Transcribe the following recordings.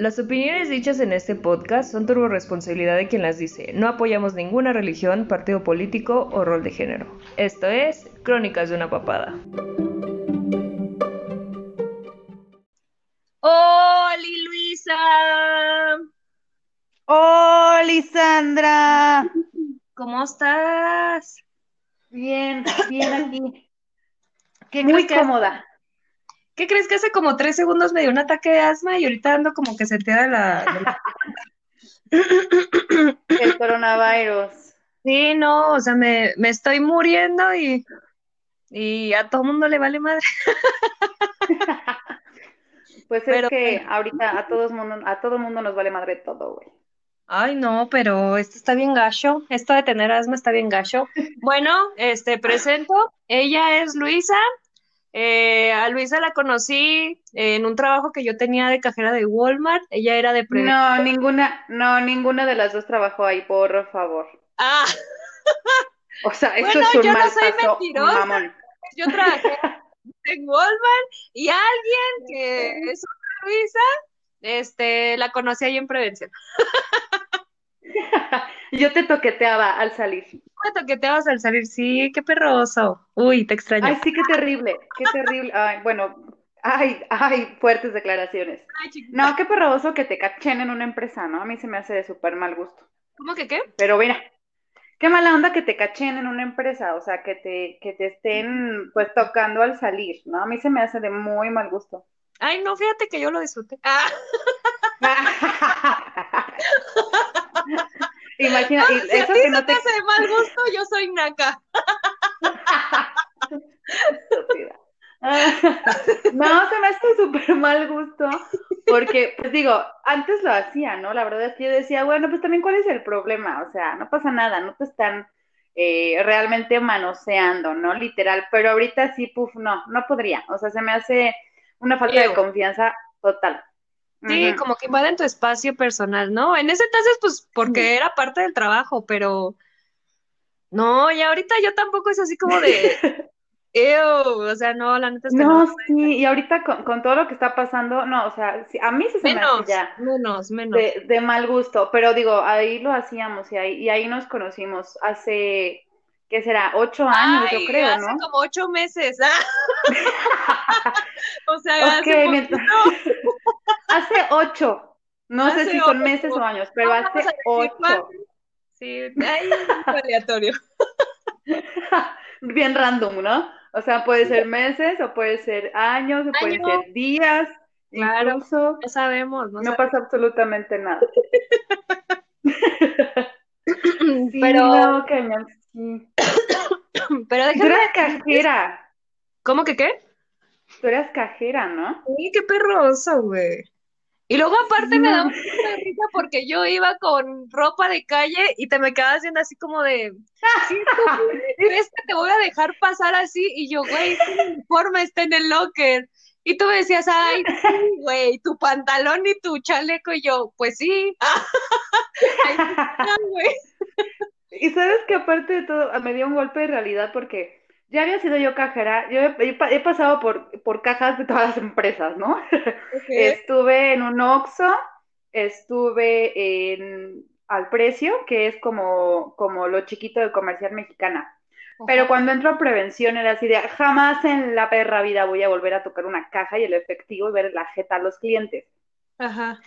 Las opiniones dichas en este podcast son turbo responsabilidad de quien las dice. No apoyamos ninguna religión, partido político o rol de género. Esto es Crónicas de una Papada. ¡Hola, Luisa! ¡Hola, Sandra! ¿Cómo estás? Bien, bien aquí. ¿Qué Muy cómoda. ¿Qué crees que hace como tres segundos me dio un ataque de asma y ahorita ando como que se te da la... El coronavirus. Sí, no, o sea, me, me estoy muriendo y, y a todo mundo le vale madre. Pues Pero- es que ahorita a todos mundo, a todo mundo nos vale madre todo, güey. Ay, no, pero esto está bien gacho. Esto de tener asma está bien gacho. Bueno, este, presento. Ella es Luisa. Eh, a Luisa la conocí en un trabajo que yo tenía de cajera de Walmart. Ella era de pre... No, ninguna, no, ninguna de las dos trabajó ahí, por favor. Ah, O sea, eso Bueno, es un yo no mal soy paso, mentirosa. mamón. yo trabajé en Walmart y alguien que es otra Luisa, este, la conocí ahí en prevención. Yo te toqueteaba al salir. Me toqueteabas al salir, sí, qué perroso. Uy, te extraño. Ay, sí, qué terrible, qué terrible. Ay, bueno, ay, ay, fuertes declaraciones. Ay. No, qué perroso que te cachen en una empresa, ¿no? A mí se me hace de súper mal gusto. ¿Cómo que qué? Pero mira, qué mala onda que te cachen en una empresa, o sea, que te, que te estén pues tocando al salir, ¿no? A mí se me hace de muy mal gusto. Ay, no, fíjate que yo lo disfruté. Ah, Imagina, y si a eso ti que se no te hace de mal gusto, yo soy naca. No, se me hace súper mal gusto, porque, pues digo, antes lo hacía, ¿no? La verdad es que yo decía, bueno, pues también, ¿cuál es el problema? O sea, no pasa nada, no te están eh, realmente manoseando, ¿no? Literal, pero ahorita sí, puf, no, no podría, o sea, se me hace una falta de confianza total. Sí, como que invaden tu espacio personal, ¿no? En ese entonces, pues, porque era parte del trabajo, pero no, y ahorita yo tampoco es así como de, ew, o sea, no, la neta es que No, no. sí, y ahorita con, con todo lo que está pasando, no, o sea, sí, a mí sí se me Menos, hace ya. menos, menos. de, de mal gusto, pero digo, ahí lo hacíamos y ahí, y ahí nos conocimos hace, ¿qué será? Ocho años, Ay, yo creo, hace ¿no? como ocho meses. ah. O sea, hace mientras- poquito. Hace ocho, no sé si son ocho. meses o años, pero No hace ocho. Sí, ahí es aleatorio. Bien random, ¿no? O sea, puede ser meses o puede ser años o pueden Años. ser días, Claro. incluso. No sabemos, no No pasa absolutamente nada. Sí, Pero, no, pero Tú déjame. eras cajera, ¿Cómo que qué? Tú eras cajera, ¿no? Sí, qué perroso, güey. Y luego aparte me daba mucha risa porque yo iba con ropa de calle y te me quedabas viendo así como de, ¿sí, tú crees que te voy a dejar pasar así? Y yo, güey, tu uniforme está en el locker. Y tú me decías, ay, sí, güey, tu pantalón y tu chaleco. Y yo, pues sí. Ahí está, güey. Y sabes que aparte de todo, me dio un golpe de realidad porque ya había sido yo cajera, yo he, he pa- he pasado por, por cajas de todas las empresas, ¿no? Estuve en un Oxxo, estuve en Al Precio, que es como, como lo chiquito de comercial mexicana. Pero cuando entro a prevención era así de jamás en la perra vida voy a volver a tocar una caja y el efectivo y ver la jeta a los clientes. Ajá.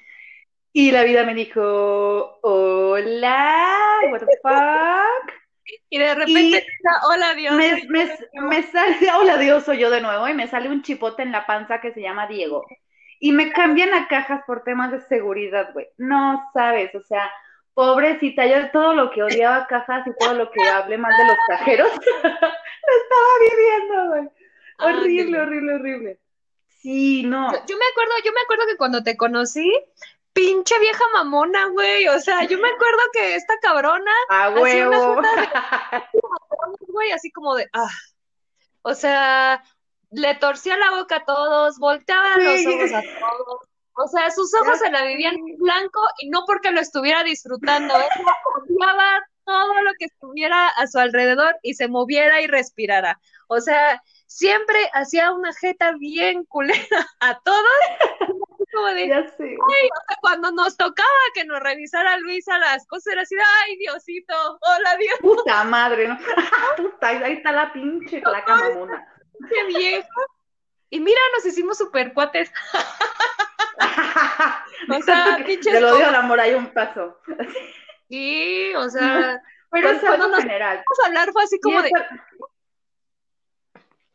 Y la vida me dijo, hola, what the fuck. Y de repente, Y- hola Dios. Me, me, me sale, hola Dios, soy yo de nuevo, y me sale un chipote en la panza que se llama Diego. Y me cambian a cajas por temas de seguridad, güey. No sabes, o sea, pobrecita, yo todo lo que odiaba cajas y todo lo que hablé mal de los cajeros, lo estaba viviendo, güey. Horrible, horrible, horrible. Sí, no. Yo, yo me acuerdo, yo me acuerdo que cuando te conocí, pinche vieja mamona, güey. O sea, yo me acuerdo que esta cabrona, A Hacía güey, así como de, ah. O sea, le torcía la boca a todos, volteaba los ojos a todos. O sea, sus ojos se la vivían en blanco y no porque lo estuviera disfrutando, ella odiaba todo lo que estuviera a su alrededor y se moviera y respirara. O sea, siempre hacía una jeta bien culera a todos Como de, Ya sé. ay, o sea, cuando nos tocaba que nos revisara Luisa las cosas, era así, ay, Diosito, hola, Dios, Puta madre, ¿no? Puta, ahí está la pinche placa mamona. qué vieja. Y mira, nos hicimos super cuates. O sea, Te lo digo al amor, hay un paso. Sí, o sea, Pero es Cuando nos- general. vamos a hablar fue así como de,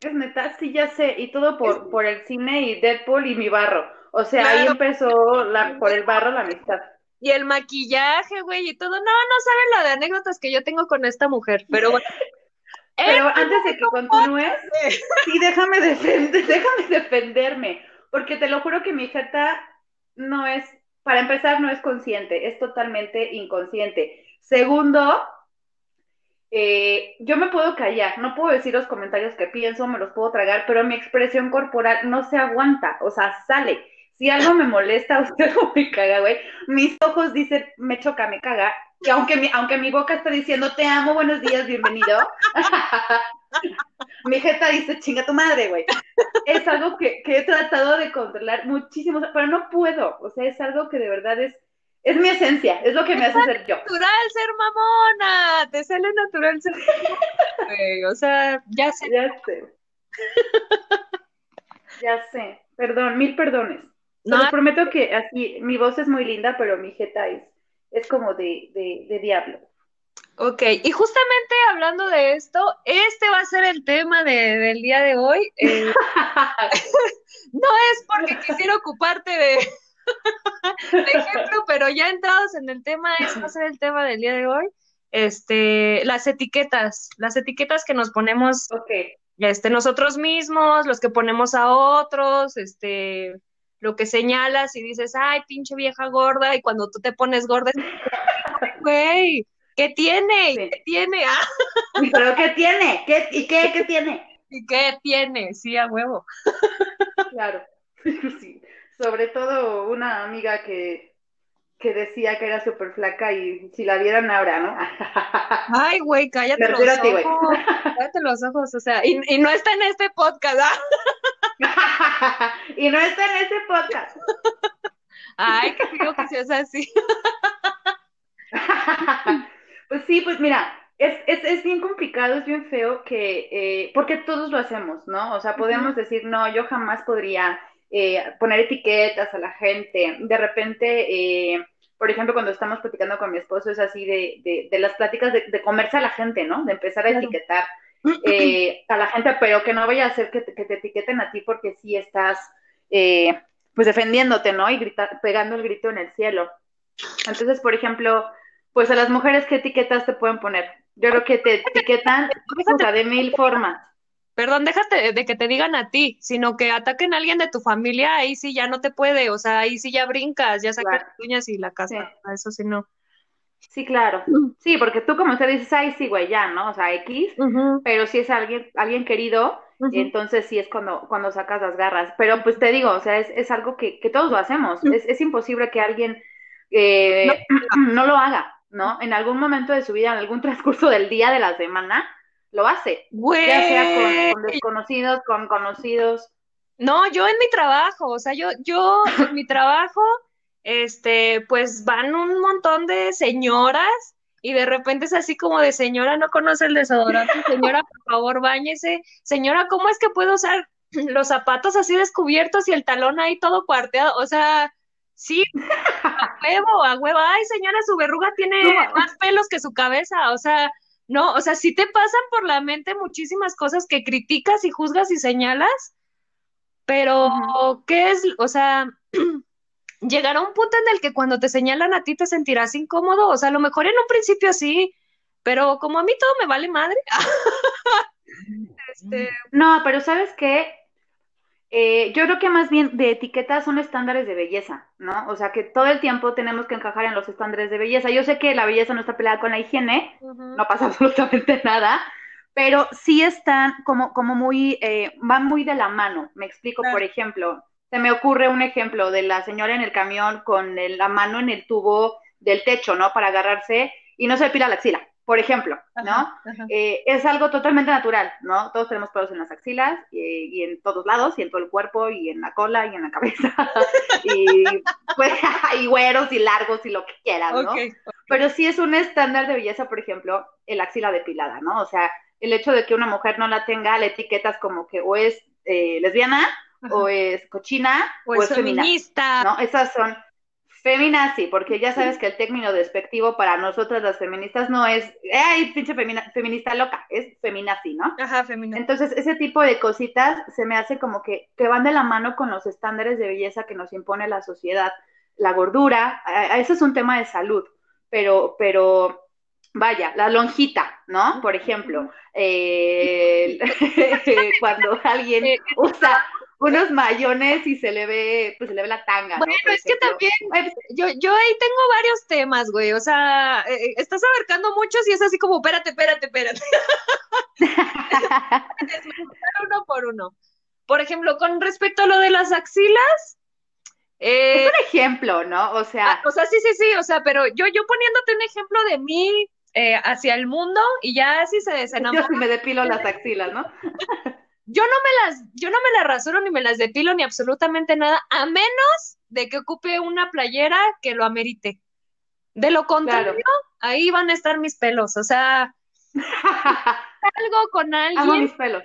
Es neta, sí, ya sé, y todo por, por el cine y Deadpool y mi barro. O sea, ahí empezó la, por el barro la amistad. y el maquillaje, güey, y todo. No, no saben lo de anécdotas que yo tengo con esta mujer, pero bueno. Pero antes de que continúes, sí, déjame, defender, déjame defenderme, porque te lo juro que mi jeta no es, para empezar, no es consciente, es totalmente inconsciente. Segundo, eh, yo me puedo callar, no puedo decir los comentarios que pienso, me los puedo tragar, pero mi expresión corporal no se aguanta, o sea, sale. Si algo me molesta, o sea, algo me caga, güey, mis ojos dicen, me choca, me caga, que aunque mi, aunque mi boca está diciendo, te amo, buenos días, bienvenido, mi jeta dice, chinga tu madre, güey. Es algo que, que he tratado de controlar muchísimo, pero no puedo, o sea, es algo que de verdad es, es mi esencia, es lo que me hace ser yo. natural ser mamona, te sale natural ser mamona, o sea, ya sé. Ya sé. Ya sé. Perdón, mil perdones. No, los prometo que así, mi voz es muy linda, pero mi jeta es, es como de, de, de diablo. ok, y justamente hablando de esto, este va a ser el tema de- del día de hoy. Eh, no es porque quisiera ocuparte de, de ejemplo, pero ya entrados en el tema, ese va a ser el tema del día de hoy. Este, las etiquetas, las etiquetas que nos ponemos ok. este, nosotros mismos, los que ponemos a otros, este, lo que señalas y dices, ay, pinche vieja gorda, y cuando tú te pones gorda, güey, ¿qué tiene? Sí. ¿Qué tiene? Ah, ¿Pero qué tiene? ¿Qué, ¿Y qué, qué tiene? ¿y qué tiene? Sí, a huevo. Claro. Sí. Sobre todo una amiga que, que decía que era súper flaca y si la vieran ahora, ¿no? Ay, güey, cállate los a ti, ojos, cállate los ojos, o sea, y, y no está en este podcast, ¿ah? y no está en este podcast. Ay, que digo que seas así. Pues sí, pues mira, es, es, es bien complicado, es bien feo que, eh, porque todos lo hacemos, ¿no? O sea, podemos decir, no, yo jamás podría eh, poner etiquetas a la gente. De repente, eh, por ejemplo, cuando estamos platicando con mi esposo, es así de, de, de las pláticas de, de comerse a la gente, ¿no? De empezar a Claro. etiquetar eh, a la gente, pero que no vaya a hacer que te, que te etiqueten a ti porque sí estás, pues, defendiéndote, ¿no? Y grita, pegando el grito en el cielo. Entonces, por ejemplo, pues a las mujeres, ¿qué etiquetas te pueden poner? Yo creo que te etiquetan o sea, de mil formas. Perdón, déjate de que te digan a ti, sino que ataquen a alguien de tu familia, ahí sí ya no te puede, o sea, ahí sí ya brincas, ya sacas Claro. las uñas y la casa, Sí. eso sí no. Sí, claro. Sí, porque tú como usted dices, ay, sí, güey, ya, ¿no? O sea, X, pero si es alguien, alguien querido, entonces sí es cuando, cuando sacas las garras. Pero pues te digo, o sea, es, es algo que, que todos lo hacemos. Es, es imposible que alguien eh, no. lo haga, ¿no? En algún momento de su vida, en algún transcurso del día, de la semana, lo hace. Güey. Ya sea con, con desconocidos, con conocidos. No, yo en mi trabajo, o sea, yo, yo en mi trabajo, este, pues van un montón de señoras y de repente es así como de señora, no conoce el desodorante, señora, por favor, báñese, señora, ¿cómo es que puedo usar los zapatos así descubiertos y el talón ahí todo cuarteado? O sea, sí, a huevo, a huevo, ay, señora, su verruga tiene No. más pelos que su cabeza, o sea, no, o sea, sí te pasan por la mente muchísimas cosas que criticas y juzgas y señalas, pero. ¿qué es? O sea, llegará un punto en el que cuando te señalan a ti te sentirás incómodo, o sea, a lo mejor en un principio sí, pero como a mí todo me vale madre, este, No, pero ¿sabes qué? Eh, yo creo que más bien de etiquetas son estándares de belleza, ¿no? O sea, que todo el tiempo tenemos que encajar en los estándares de belleza. Yo sé que la belleza no está peleada con la higiene, no pasa absolutamente nada, pero sí están como, como muy, eh, van muy de la mano. Me explico, Claro. por ejemplo, se me ocurre un ejemplo de la señora en el camión con el- la mano en el tubo del techo, ¿no? Para agarrarse y no se depila la axila. Por ejemplo, ¿no? Eh, es algo totalmente natural, ¿no? Todos tenemos pelos en las axilas y, en todos lados, y en todo el cuerpo, y en la cola, y en la cabeza, y pues hay güeros y largos y lo que quieras, ¿no? Pero sí es un estándar de belleza, por ejemplo, el axila depilada, ¿no? O sea, el hecho de que una mujer no la tenga, la etiquetas como que o es eh, lesbiana, o es cochina, o, es feminista, ¿no? Esas son Feminazi, porque ya sabes que el término despectivo para nosotras las feministas no es, ay, pinche feminista loca, es feminazi, ¿no? Ajá, feminazi. Entonces, ese tipo de cositas se me hace como que, que van de la mano con los estándares de belleza que nos impone la sociedad. La gordura, ese es un tema de salud, pero, pero, vaya, la lonjita, ¿no? Por ejemplo, eh, cuando alguien usa unos mayones y se le ve, pues se le ve la tanga. Bueno, es que también, yo, yo ahí tengo varios temas, güey, o sea, eh, eh, estás abarcando muchos y es así como, espérate, espérate, espérate. uno por uno. Por ejemplo, con respecto a lo de las axilas. Eh, es un ejemplo, ¿no? O sea. Ah, o sea, sí, sí, sí, o sea, pero yo, yo poniéndote un ejemplo de mí hacia el mundo y ya así se, se Yo sí me depilo las axilas, ¿no? yo no me las, yo no me las rasuro ni me las depilo ni absolutamente nada, a menos de que ocupe una playera que lo amerite. De lo contrario, ahí van a estar mis pelos. O sea, salgo con alguien. Amo mis pelos.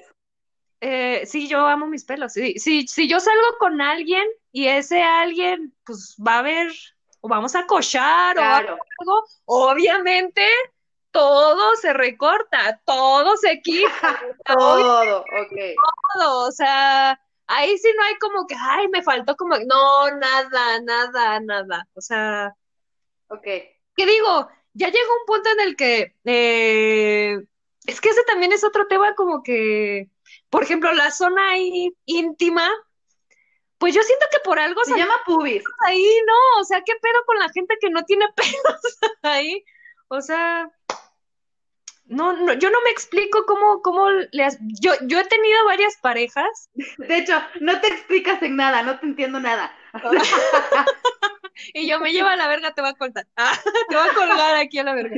Eh, sí, yo amo mis pelos. Sí, sí, si yo salgo con alguien y ese alguien, pues va a ver, o vamos a cochar o algo, obviamente todo se recorta, todo se quita. todo, ok. Todo, o sea, ahí sí no hay como que, ay, me faltó como, no, nada, nada, nada. O sea, ok. ¿Qué digo? Ya llegó un punto en el que, eh, es que ese también es otro tema como que, por ejemplo, la zona ahí íntima, pues yo siento que por algo se, llama pubis. Ahí, ¿no? O sea, ¿qué pedo con la gente que no tiene pelos ahí? O sea, no, no, yo no me explico cómo, cómo le has... Yo, yo he tenido varias parejas. De hecho, no te explicas en nada, no te entiendo nada. y yo me lleva a la verga, te voy a cortar. te voy a colgar aquí a la verga.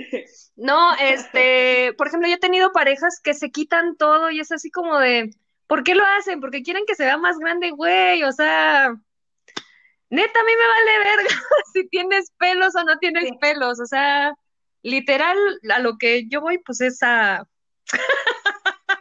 No, este, por ejemplo, yo he tenido parejas que se quitan todo y es así como de, ¿por qué lo hacen? Porque quieren que se vea más grande, güey, o sea, neta, a mí me vale verga si tienes pelos o no tienes pelos, o sea, literal, a lo que yo voy, pues es a.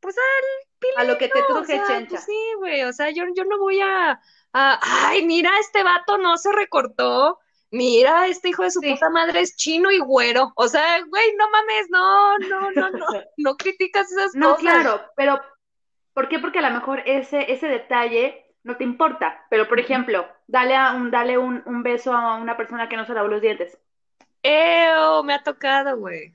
pues al A lo que te truje, chencha. Pues sí, güey, o sea, yo, yo no voy a, Ay, mira, este vato no se recortó. Mira, este hijo de su puta madre es chino y güero. O sea, güey, no mames, no, no, no, no. no criticas esas cosas. No, claro, pero. ¿Por qué? Porque a lo mejor ese, ese detalle no te importa. Pero, por ejemplo, dale, a un, dale un, un beso a una persona que no se lavó los dientes ¡Eo! Me ha tocado, güey.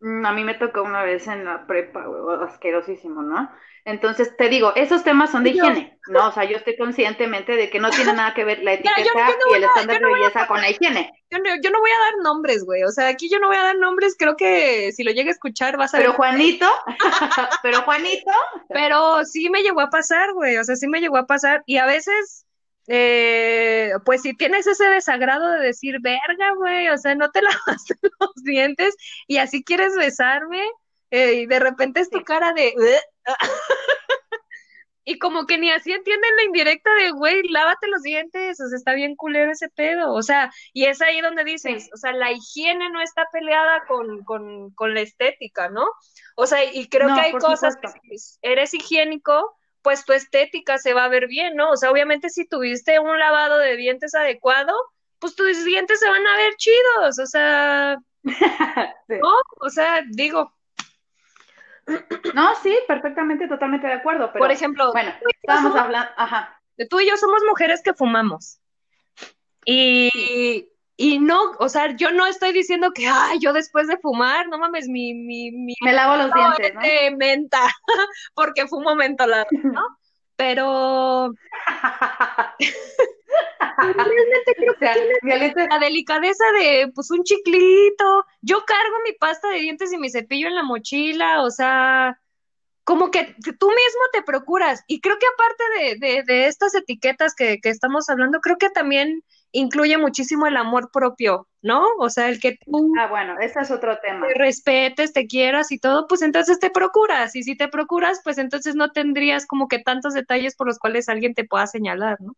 Mm, a mí me tocó una vez en la prepa, güey, asquerosísimo, ¿no? Entonces, te digo, esos temas son de higiene, ¿no? O sea, yo estoy conscientemente de que no tiene nada que ver la etiqueta y el estándar de belleza con la higiene. Yo no, voy a dar nombres, güey, o sea, aquí yo no voy a dar nombres, creo que si lo llega a escuchar vas a Pero Juanito, pero Juanito. Pero sí me llegó a pasar, güey, o sea, sí me llegó a pasar y a veces eh, pues si tienes ese desagrado de decir, verga, güey, o sea, no te lavaste los dientes y así quieres besarme, eh, y de repente es tu cara de... y como que ni así entienden la indirecta de, güey, lávate los dientes, o sea, está bien culero ese pedo, o sea, y es ahí donde dices, o sea, la higiene no está peleada con, con, con la estética, ¿no? O sea, y creo que hay cosas que eres higiénico, pues tu estética se va a ver bien, ¿no? O sea, obviamente si tuviste un lavado de dientes adecuado, pues tus dientes se van a ver chidos, o sea, ¿no? O sea, digo. No, sí, perfectamente, totalmente de acuerdo. Pero, Por ejemplo, bueno, estábamos hablando, ajá. Tú y yo somos mujeres que fumamos. Y, y no, o sea, yo no estoy diciendo que, ay, yo después de fumar, no mames, mi, mi, mi me lavo los dientes, ¿no? De menta, porque fumo mentolado, ¿no? Pero realmente creo que la delicadeza de, pues, un chiclito. Yo cargo mi pasta de dientes y mi cepillo en la mochila, o sea, como que tú mismo te procuras. Y creo que aparte de, de, de estas etiquetas que, que estamos hablando, creo que también incluye muchísimo el amor propio, ¿no? O sea, el que tú... Ah, bueno, ese es otro tema. Te respetes, te quieras y todo, pues entonces te procuras. Y si te procuras, pues entonces no tendrías como que tantos detalles por los cuales alguien te pueda señalar, ¿no?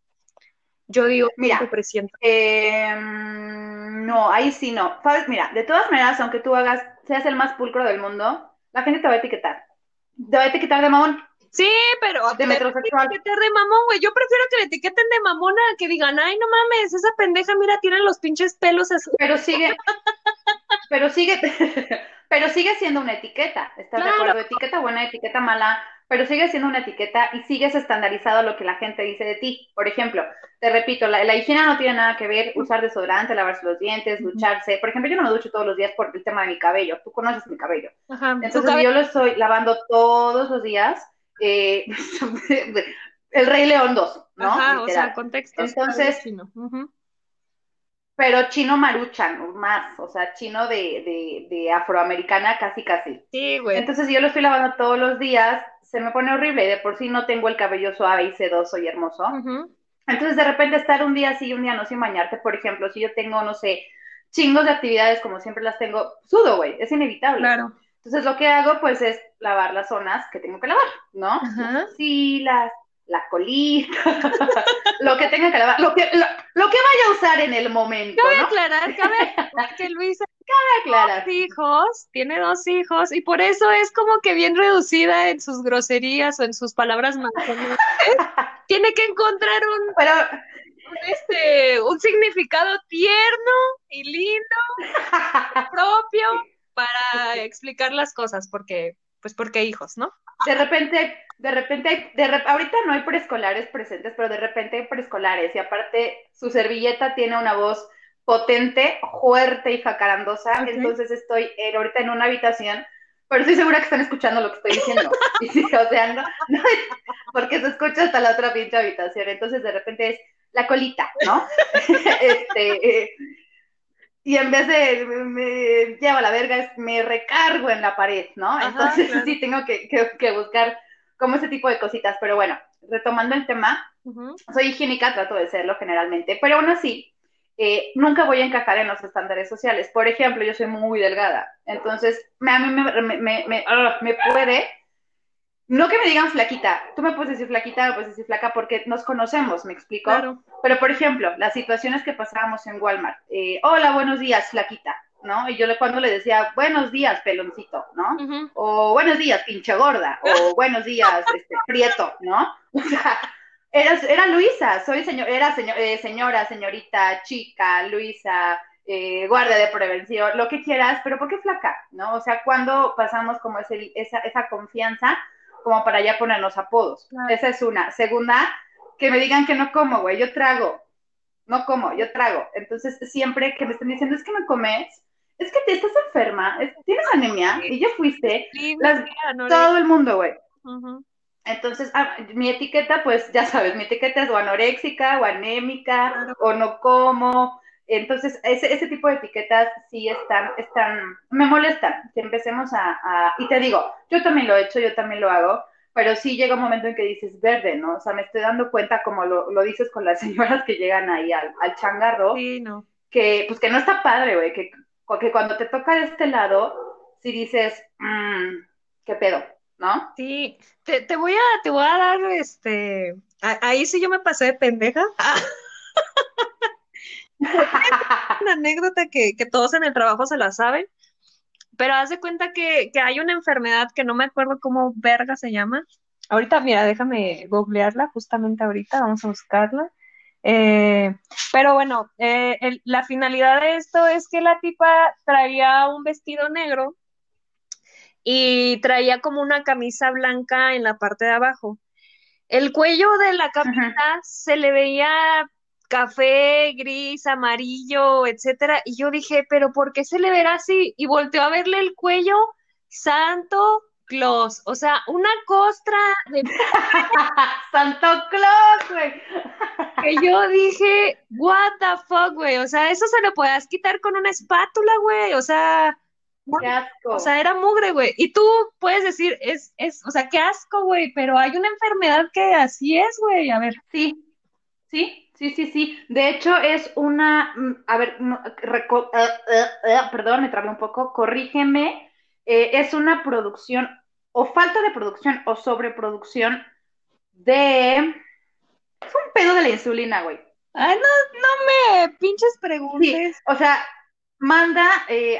Yo digo, mira, te presiento. Em, no, ahí sí no. Sabes, mira, de todas maneras, aunque tú hagas, seas el más pulcro del mundo, la gente te va a etiquetar. Te va a etiquetar de mamón. Sí, pero de metrosexual. etiquetar de mamón, güey. Yo prefiero que le etiqueten de mamona que digan, ay, no mames, esa pendeja, mira, tiene los pinches pelos así. Pero sigue, pero sigue, pero sigue siendo una etiqueta. ¿Estás de acuerdo? Etiqueta buena, etiqueta mala pero sigue siendo una etiqueta y sigues estandarizado lo que la gente dice de ti. Por ejemplo, te repito, la, higiene no tiene nada que ver usar desodorante, lavarse los dientes, ducharse. Por ejemplo, yo no me ducho todos los días por el tema de mi cabello. Tú conoces mi cabello. Entonces, yo lo estoy lavando todos los días. Eh, el Rey León 2, ¿no? Ajá, o sea, contexto. Entonces, pero chino maruchan, más, o sea, chino de, de, de afroamericana casi casi. Sí, güey. Entonces yo lo estoy lavando todos los días se me pone horrible y de por sí no tengo el cabello suave y sedoso y hermoso. Entonces, de repente, estar un día sí y un día no sin bañarte, por ejemplo, si yo tengo, no sé, chingos de actividades como siempre las tengo, sudo, güey, es inevitable. Claro. Entonces, lo que hago, pues, es lavar las zonas que tengo que lavar, ¿no? Sí, las la colita, lo que tenga que lavar, lo que, lo, que vaya a usar en el momento. Cabe ¿no? aclarar, cabe que Luisa cabe dos hijos, tiene dos hijos, y por eso es como que bien reducida en sus groserías o en sus palabras más tiene que encontrar un, Pero, este, un significado tierno y lindo, propio, para explicar las cosas, porque, pues porque hijos, ¿no? De repente de repente, de ahorita no hay preescolares presentes, pero de repente hay preescolares y aparte su servilleta tiene una voz potente, fuerte y jacarandosa, entonces estoy ahorita en una habitación, pero estoy segura que están escuchando lo que estoy diciendo, o sea, no, porque se escucha hasta la otra pinche habitación, entonces de repente es la colita, ¿no? este, y en vez de me, lleva la verga, me recargo en la pared, ¿no? Entonces sí tengo que, que buscar como ese tipo de cositas. Pero bueno, retomando el tema, soy higiénica, trato de serlo generalmente, pero aún así, eh, nunca voy a encajar en los estándares sociales. Por ejemplo, yo soy muy delgada, entonces a mí me, me, me, me, puede, no que me digan flaquita, tú me puedes decir flaquita, me puedes decir flaca porque nos conocemos, ¿me explico? Pero por ejemplo, las situaciones que pasábamos en Walmart, eh, hola, buenos días, flaquita. ¿no? Y yo le, cuando le decía, buenos días, peloncito, ¿no? O buenos días, pinche gorda, o buenos días, este, prieto, ¿no? O sea, era, era Luisa, soy señor, era eh, señora, señorita, chica, Luisa, eh, guardia de prevención, lo que quieras, pero ¿por qué flaca? ¿No? O sea, cuando pasamos como ese, esa, esa confianza como para ya ponernos apodos. Esa es una. Segunda, que me digan que no como, güey, yo trago. No como, yo trago. Entonces, siempre que me estén diciendo, es que me comes, es que te estás enferma, tienes anemia y ya fuiste, todo el mundo, güey. Entonces, ah, mi etiqueta, pues ya sabes, mi etiqueta es o anoréxica, o anémica, o no como. Entonces, ese, ese tipo de etiquetas sí están, están, me molestan. Que empecemos a, y te digo, yo también lo he hecho, yo también lo hago, pero sí llega un momento en que dices verde, ¿no? O sea, me estoy dando cuenta, como lo, lo dices con las señoras que llegan ahí al, al changarro, sí, no. que pues que no está padre, güey, que porque cuando te toca de este lado, si dices, mmm, ¿qué pedo? ¿No? Sí, te, voy a, te voy a dar, este, ahí sí yo me pasé de pendeja. una anécdota que, todos en el trabajo se la saben, pero haz de cuenta que, que, hay una enfermedad que no me acuerdo cómo verga se llama. Ahorita, mira, déjame googlearla justamente ahorita, vamos a buscarla. Eh, pero bueno, eh, la finalidad de esto es que la tipa traía un vestido negro y traía como una camisa blanca en la parte de abajo. El cuello de la camisa se le veía café, gris, amarillo, etcétera, y yo dije, pero ¿por qué se le verá así? Y volteó a verle el cuello, santo Claus, o sea, una costra de Santo Claus, güey. que yo dije, what the fuck, güey, o sea, eso se lo puedas quitar con una espátula, güey, o sea, qué asco. O sea, era mugre, güey. Y tú puedes decir, es, es, o sea, qué asco, güey, pero hay una enfermedad que así es, güey, a ver. Sí, sí, Sí, sí, sí. De hecho, es una, mm, a ver, eh, eh, eh, perdón, me trabé un poco, corrígeme, es una producción o falta de producción o sobreproducción de... Es un pedo de la insulina, güey. Ah, no, no me pinches preguntes. o sea, manda,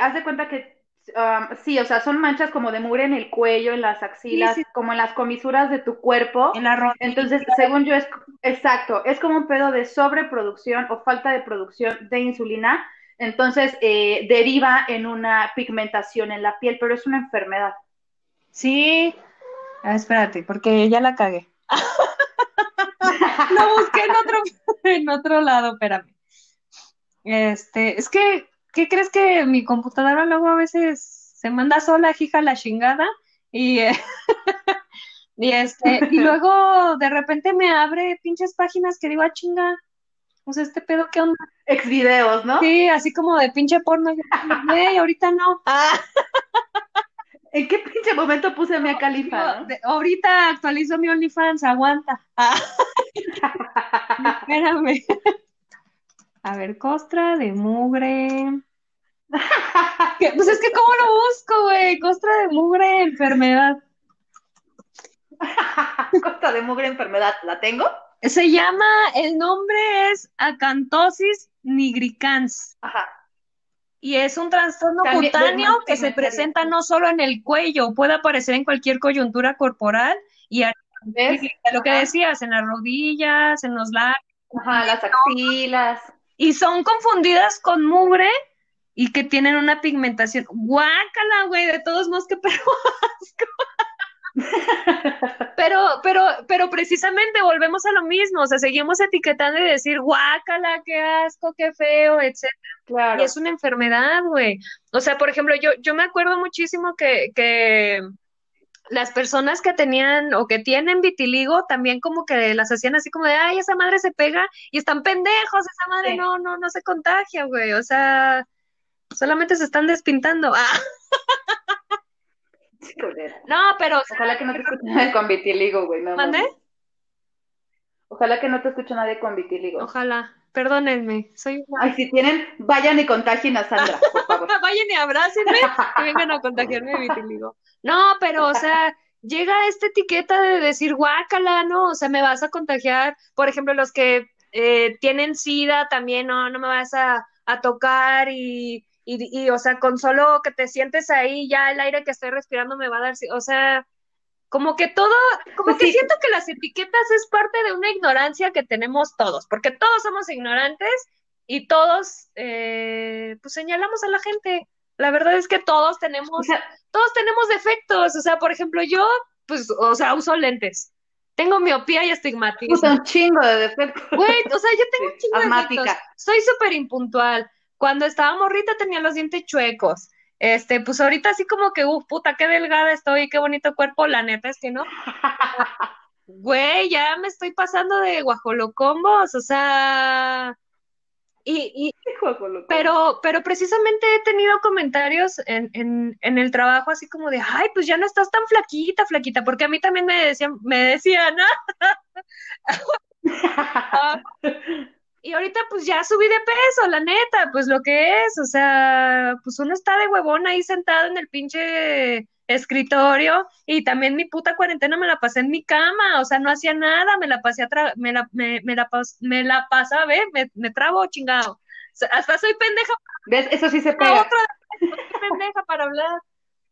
haz de cuenta que Um, sí, o sea, son manchas como de mugre en el cuello, en las axilas, como en las comisuras de tu cuerpo. En la Entonces, según yo, es exacto, es como un pedo de sobreproducción o falta de producción de insulina. Entonces, eh, deriva en una pigmentación en la piel, pero es una enfermedad. Sí, ah, espérate, porque ya la cagué. Lo busqué en otro, en otro lado, espérame. Este, es que ¿qué crees que mi computadora luego a veces se manda sola, hija la chingada? Y, y este, y luego de repente me abre pinches páginas que digo, ah, chinga, o sea, este pedo, ¿qué onda? Ex videos, ¿no? Sí, así como de pinche porno, y ahorita no. Ah. ¿En qué pinche momento puse mi califa? ahorita actualizo mi OnlyFans, aguanta. Ah. Espérame. A ver, costra de mugre. Pues es que, ¿cómo lo busco, güey? Costra de mugre, enfermedad. Costa de mugre, enfermedad, ¿la tengo? Se llama, el nombre es Acantosis nigricans. Ajá. Y es un trastorno cutáneo que se presenta no solo en el cuello, puede aparecer en cualquier coyuntura corporal y lo que decías, en las rodillas, en los labios. Ajá, las axilas. Y son confundidas con mugre y que tienen una pigmentación. Guácala, güey, de todos modos, que pero pero, pero, pero precisamente volvemos a lo mismo, o sea, seguimos etiquetando y decir, guácala, qué asco, qué feo, etcétera. Claro. Y es una enfermedad, güey. O sea, por ejemplo, yo, yo me acuerdo muchísimo que, que las personas que tenían o que tienen vitiligo también como que las hacían así como de, ay, esa madre se pega y están pendejos, esa madre no, no, no se contagia, güey. O sea, solamente se están despintando. Ah. No, pero. Ojalá que no te escuche nadie con vitiligo, güey. No, ¿Mandé? Ojalá que no te escuche nadie con vitiligo. Ojalá. Perdónenme, soy Ay, si tienen, vayan y contagien a Sandra, por favor. vayan y abrácenme y vengan a contagiarme vitiligo. No, pero, o sea, llega esta etiqueta de decir guácala, ¿no? O sea, me vas a contagiar. Por ejemplo, los que eh, tienen SIDA también, no, no me vas a, a tocar y y, y, o sea, con solo que te sientes ahí, ya el aire que estoy respirando me va a dar, o sea, como que todo, como que siento que las etiquetas es parte de una ignorancia que tenemos todos, porque todos somos ignorantes y todos, eh, pues señalamos a la gente. La verdad es que todos tenemos, todos tenemos defectos, o sea, por ejemplo, yo, pues, o sea, uso lentes. Tengo miopía y astigmatismo. Usa un chingo de defectos. Güey, o sea, yo tengo un chingo de defectos. Soy súper impuntual cuando estaba morrita tenía los dientes chuecos. Este, pues ahorita así como que, uff, puta, qué delgada estoy, qué bonito cuerpo, la neta es que no. Güey, ya me estoy pasando de guajolocombos, o sea, y, y pero, pero precisamente he tenido comentarios en, en, en, el trabajo así como de, ay, pues ya no estás tan flaquita, flaquita, porque a mí también me decían, me decían, ¿ah? y ahorita pues ya subí de peso, la neta, pues lo que es, o sea, pues uno está de huevón ahí sentado en el pinche escritorio y también mi puta cuarentena me la pasé en mi cama, o sea, no hacía nada, me la pasé atrás, me la, me, me la, me la pasaba, me, me trabo chingado. hasta soy pendeja. ¿Ves? Eso sí se pega. Otra, soy pendeja para hablar.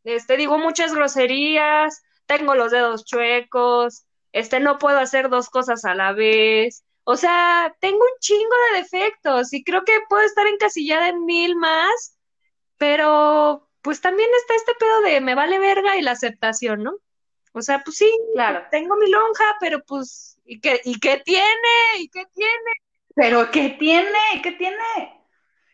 Este, digo muchas groserías, tengo los dedos chuecos, este, no puedo hacer dos cosas a la vez. O sea, tengo un chingo de defectos y creo que puedo estar encasillada en mil más, pero pues también está este pedo de me vale verga y la aceptación, ¿no? O sea, pues sí, claro. tengo mi lonja, pero pues, ¿y qué, ¿y qué tiene? ¿Y qué tiene? Pero ¿qué tiene? ¿Qué tiene?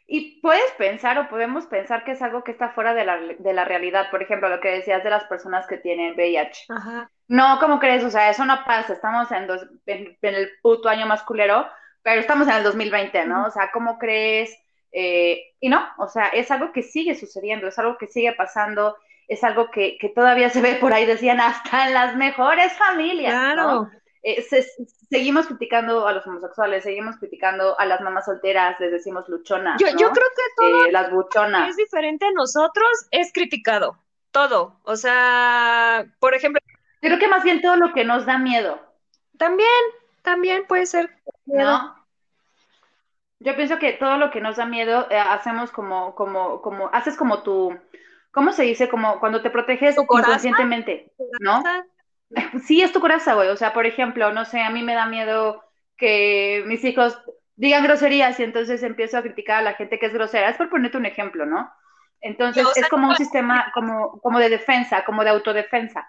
Y puedes pensar o podemos pensar que es algo que está fuera de la, de la realidad. Por ejemplo, lo que decías de las personas que tienen VIH. Ajá. No, ¿cómo crees? O sea, eso no pasa. Estamos en, dos, en, el puto año masculero, pero estamos en el 2020, ¿no? O sea, ¿cómo crees? Eh, y no, o sea, es algo que sigue sucediendo, es algo que sigue pasando, es algo que, que todavía se ve por ahí, decían, hasta en las mejores familias. Claro. eh, seguimos criticando a los homosexuales, seguimos criticando a las mamás solteras, les decimos luchonas. Yo, yo creo que todo eh, las buchonas. es diferente a nosotros, es criticado. Todo. O sea, por ejemplo. Yo creo que más bien todo lo que nos da miedo. También, también puede ser. ¿No? Yo pienso que todo lo que nos da miedo eh, hacemos como, como, como, haces como tu, ¿cómo se dice? Como cuando te proteges inconscientemente, ¿no? Sí, es tu coraza, güey. O sea, por ejemplo, no sé, a mí me da miedo que mis hijos digan groserías y entonces empiezo a criticar a la gente que es grosera. Es por ponerte un ejemplo, ¿no? Entonces es como un sistema como, como de defensa, como de autodefensa.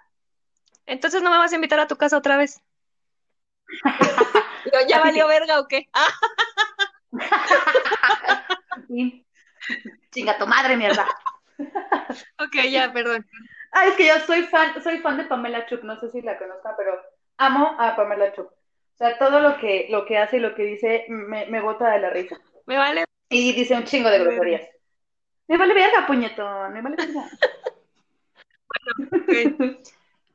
Entonces no me vas a invitar a tu casa otra vez. ¿Ya valió verga o qué? Chinga tu madre, mierda. ok, ya, perdón. Ah, es que yo soy fan, soy fan de Pamela Chup, no sé si la conozcan, pero amo a Pamela Chup. O sea, todo lo que, lo que hace y lo que dice me, me bota de la risa. Me vale. Y dice un chingo de groserías. Me vale verga, puñetón, me vale verga. bueno,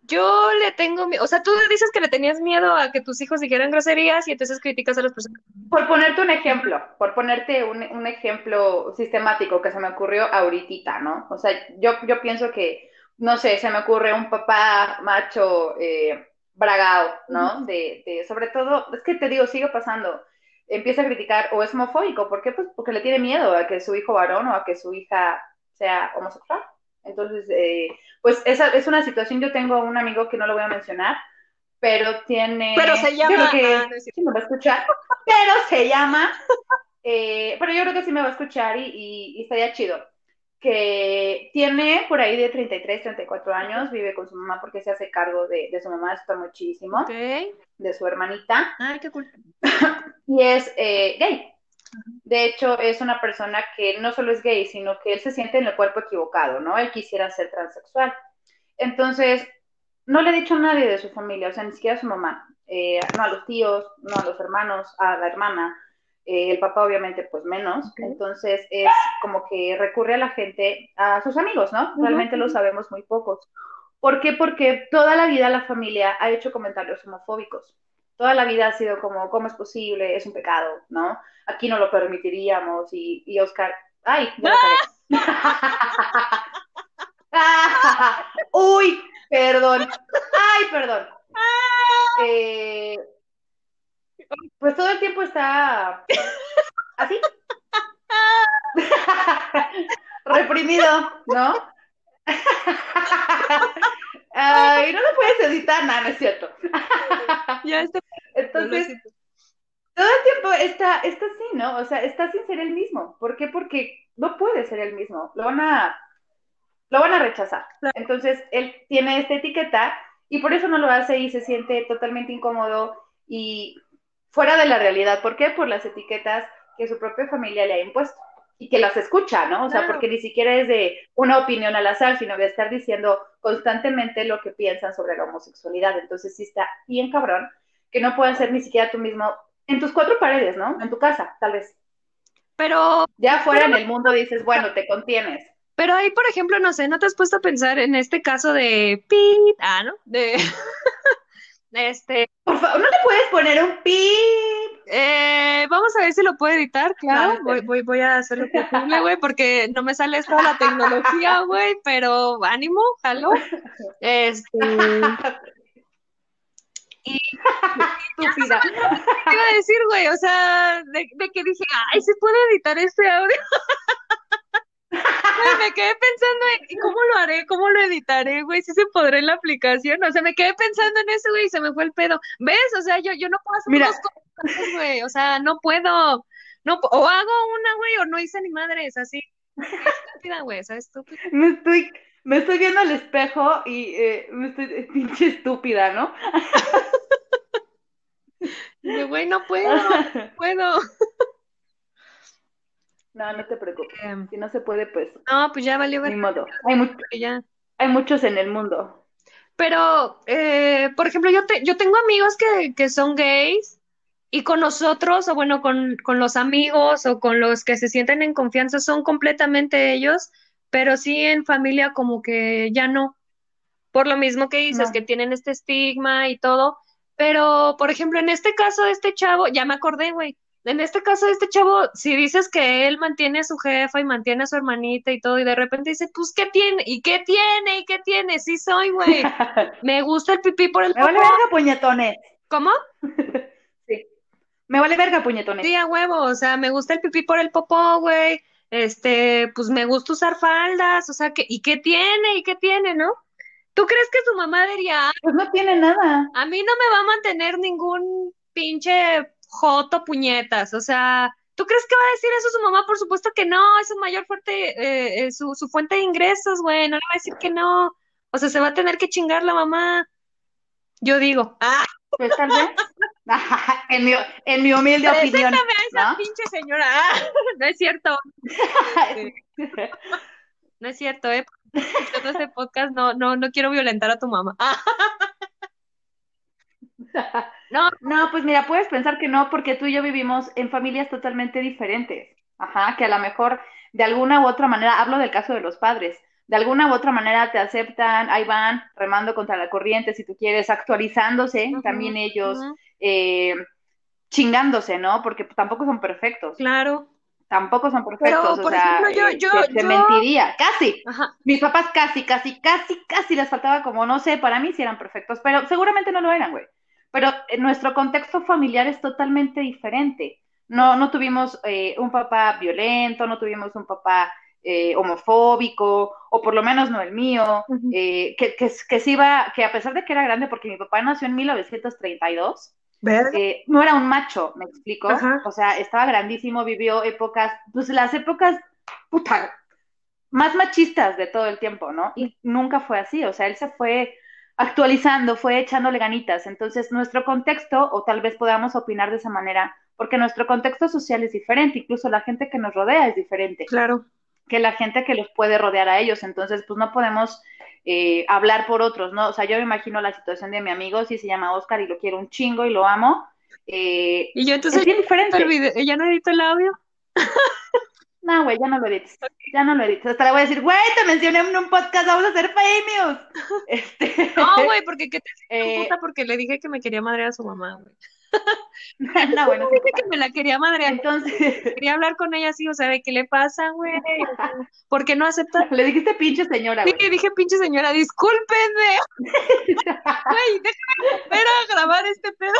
Yo le tengo miedo, o sea, tú dices que le tenías miedo a que tus hijos dijeran groserías y entonces criticas a las personas. Por ponerte un ejemplo, por ponerte un, un ejemplo sistemático que se me ocurrió ahorita, ¿no? O sea, yo, yo pienso que no sé, se me ocurre un papá macho eh, bragado, ¿no? De, de, sobre todo, es que te digo, sigue pasando. Empieza a criticar o es homofóbico, ¿por qué? Pues porque le tiene miedo a que su hijo varón o a que su hija sea homosexual. Entonces, eh, pues esa es una situación, yo tengo un amigo que no lo voy a mencionar, pero tiene... Pero se llama... que ah, sí me va a escuchar, pero se llama... Eh, pero yo creo que sí me va a escuchar y, y, y estaría chido que tiene por ahí de 33, 34 años, vive con su mamá porque se hace cargo de, su mamá, está muchísimo, de su hermanita. Ay, qué cool. y es eh, gay. De hecho, es una persona que no solo es gay, sino que él se siente en el cuerpo equivocado, ¿no? Él quisiera ser transexual. Entonces, no le ha dicho a nadie de su familia, o sea, ni siquiera a su mamá, eh, no a los tíos, no a los hermanos, a la hermana, eh, el papá obviamente pues menos, entonces es como que recurre a la gente, a sus amigos, ¿no? Realmente lo sabemos muy pocos. ¿Por qué? Porque toda la vida la familia ha hecho comentarios homofóbicos. Toda la vida ha sido como, ¿cómo es posible? Es un pecado, ¿no? Aquí no lo permitiríamos y, y Oscar, ¡ay! ¡Uy! Perdón. ¡Ay, perdón! Eh, pues todo el tiempo está así. Reprimido, ¿no? y no lo puedes editar, nada, no es cierto. ya está. Entonces, todo el tiempo está, está así, ¿no? O sea, está sin ser el mismo. ¿Por qué? Porque no puede ser el mismo. Lo van a, lo van a rechazar. Entonces, él tiene esta etiqueta y por eso no lo hace y se siente totalmente incómodo y fuera de la realidad. ¿Por qué? Por las etiquetas que su propia familia le ha impuesto y que las escucha, ¿no? O sea, porque ni siquiera es de una opinión al azar, sino de estar diciendo constantemente lo que piensan sobre la homosexualidad. Entonces sí está bien cabrón que no puedas ser ni siquiera tú mismo en tus cuatro paredes, ¿no? En tu casa, tal vez. Pero... Ya fuera en el mundo dices, bueno, te contienes. Pero ahí, por ejemplo, no sé, ¿no te has puesto a pensar en este caso de Pete? Ah, ¿no? De... Este. Por favor, ¿no le puedes poner un pip? Eh, vamos a ver si lo puedo editar, claro. voy, voy, voy a hacer lo posible, güey, porque no me sale esto de la tecnología, güey, pero ánimo, jalo. Este. Y. Estúpida. ¿Qué iba a decir, güey? O sea, de, de que dije, ay, ¿se puede editar este audio? me quedé pensando en cómo lo haré, cómo lo editaré, güey, si se podrá en la aplicación. O sea, me quedé pensando en eso, güey, y se me fue el pedo. ¿Ves? O sea, yo, yo no puedo hacer dos cosas, güey. O sea, no puedo. No, o hago una, güey, o no hice ni madres, así. Estúpida, güey, ¿sabes? Estúpida. Me estoy, me estoy viendo al espejo y eh, me estoy pinche estúpida, ¿no? güey, no puedo, no puedo. No, no te preocupes. Em, si no se puede, pues. No, pues ya valió. Ni modo. Hay, ya. hay muchos en el mundo. Pero, eh, por ejemplo, yo, te, yo tengo amigos que, que son gays y con nosotros, o bueno, con, con los amigos o con los que se sienten en confianza, son completamente ellos, pero sí en familia como que ya no. Por lo mismo que dices, que tienen este estigma y todo, Pero, por ejemplo, en este caso de este chavo, ya me acordé, güey. En este caso de este chavo, si dices que él mantiene a su jefa y mantiene a su hermanita y todo, y de repente dice, pues, ¿qué tiene? ¿Y qué tiene? ¿Y qué tiene? Sí soy, güey. me gusta el pipí por el Me vale verga, puñetones. ¿Cómo? Me vale verga, puñetones. Sí, a huevo, o sea, me gusta el pipí por el popó, güey. Este, pues me gusta usar faldas, o sea, que, ¿y qué tiene? ¿Y qué tiene, no? ¿Tú crees que su mamá diría? Pues no tiene nada. A mí no me va a mantener ningún pinche joto puñetas, o sea, ¿tú crees que va a decir eso su mamá? Por supuesto que no, es su mayor fuerte, eh, eh, su, su fuente de ingresos, güey, no le va a decir que no. O sea, se va a tener que chingar la mamá. Yo digo, ah. Pues tal vez. en, mi, en mi humilde opinión. a esa pinche señora. no es cierto. no es cierto, eh en este podcast no, no, no quiero violentar a tu mamá. no. No, pues mira, puedes pensar que no, porque tú y yo vivimos en familias totalmente diferentes. Ajá, que a lo mejor de alguna u otra manera, hablo del caso de los padres, de alguna u otra manera te aceptan, ahí van, remando contra la corriente, si tú quieres, actualizándose, también ellos, eh, chingándose, ¿no? Porque tampoco son perfectos. Claro tampoco son perfectos, o sea, eh, se, mentiría, casi. Mis papás casi, casi, casi, casi les faltaba como, no sé, para mí sí eran perfectos, pero seguramente no lo eran, güey. Pero nuestro contexto familiar es totalmente diferente. No, no tuvimos eh, un papá violento, no tuvimos un papá eh, homofóbico, o por lo menos no el mío, que, que, que, se iba, que a pesar de que era grande, porque mi papá nació en 1932, eh, no era un macho, me explico. O sea, estaba grandísimo, vivió épocas, pues las épocas, puta, más machistas de todo el tiempo, ¿no? Y nunca fue así, o sea, él se fue actualizando, fue echándole ganitas. Entonces, nuestro contexto, o tal vez podamos opinar de esa manera, porque nuestro contexto social es diferente, incluso la gente que nos rodea es diferente. Claro. Que la gente que los puede rodear a ellos. Entonces, pues no podemos eh, hablar por otros, ¿no? O sea, yo me imagino la situación de mi amigo, si se llama Oscar y lo quiero un chingo y lo amo. Eh, y yo entonces, es bien diferente. ¿Ya no edito el audio? No, güey, ya no lo edites. Ya no lo edites. Hasta le voy a decir, güey, te mencioné en un podcast, vamos a ser famous. Este... No, güey, porque ¿qué te eh... porque le dije que me quería madrear a su mamá, güey. No, bueno, sí, que me la quería madre, entonces quería hablar con ella así, o sea, de qué le pasa, güey, ¿por qué no acepta? Le dijiste pinche señora. Sí, dije pinche señora, discúlpenme. Güey, déjame volver a grabar este pedo.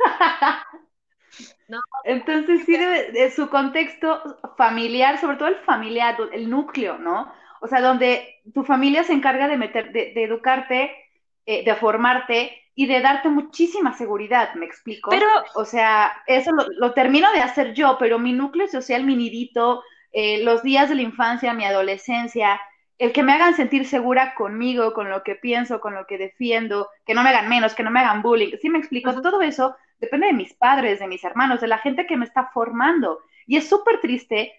no, entonces sí, de, su contexto familiar, sobre todo el familiar, el núcleo, ¿no? O sea, donde tu familia se encarga de meter, de, educarte, eh, de formarte, y de darte muchísima seguridad, ¿me explico? Pero, o sea, eso lo, termino de hacer yo, pero mi núcleo social, mi nidito, eh, los días de la infancia, mi adolescencia, el que me hagan sentir segura conmigo, con lo que pienso, con lo que defiendo, que no me hagan menos, que no me hagan bullying, ¿sí me explico? Todo eso depende de mis padres, de mis hermanos, de la gente que me está formando. Y es súper triste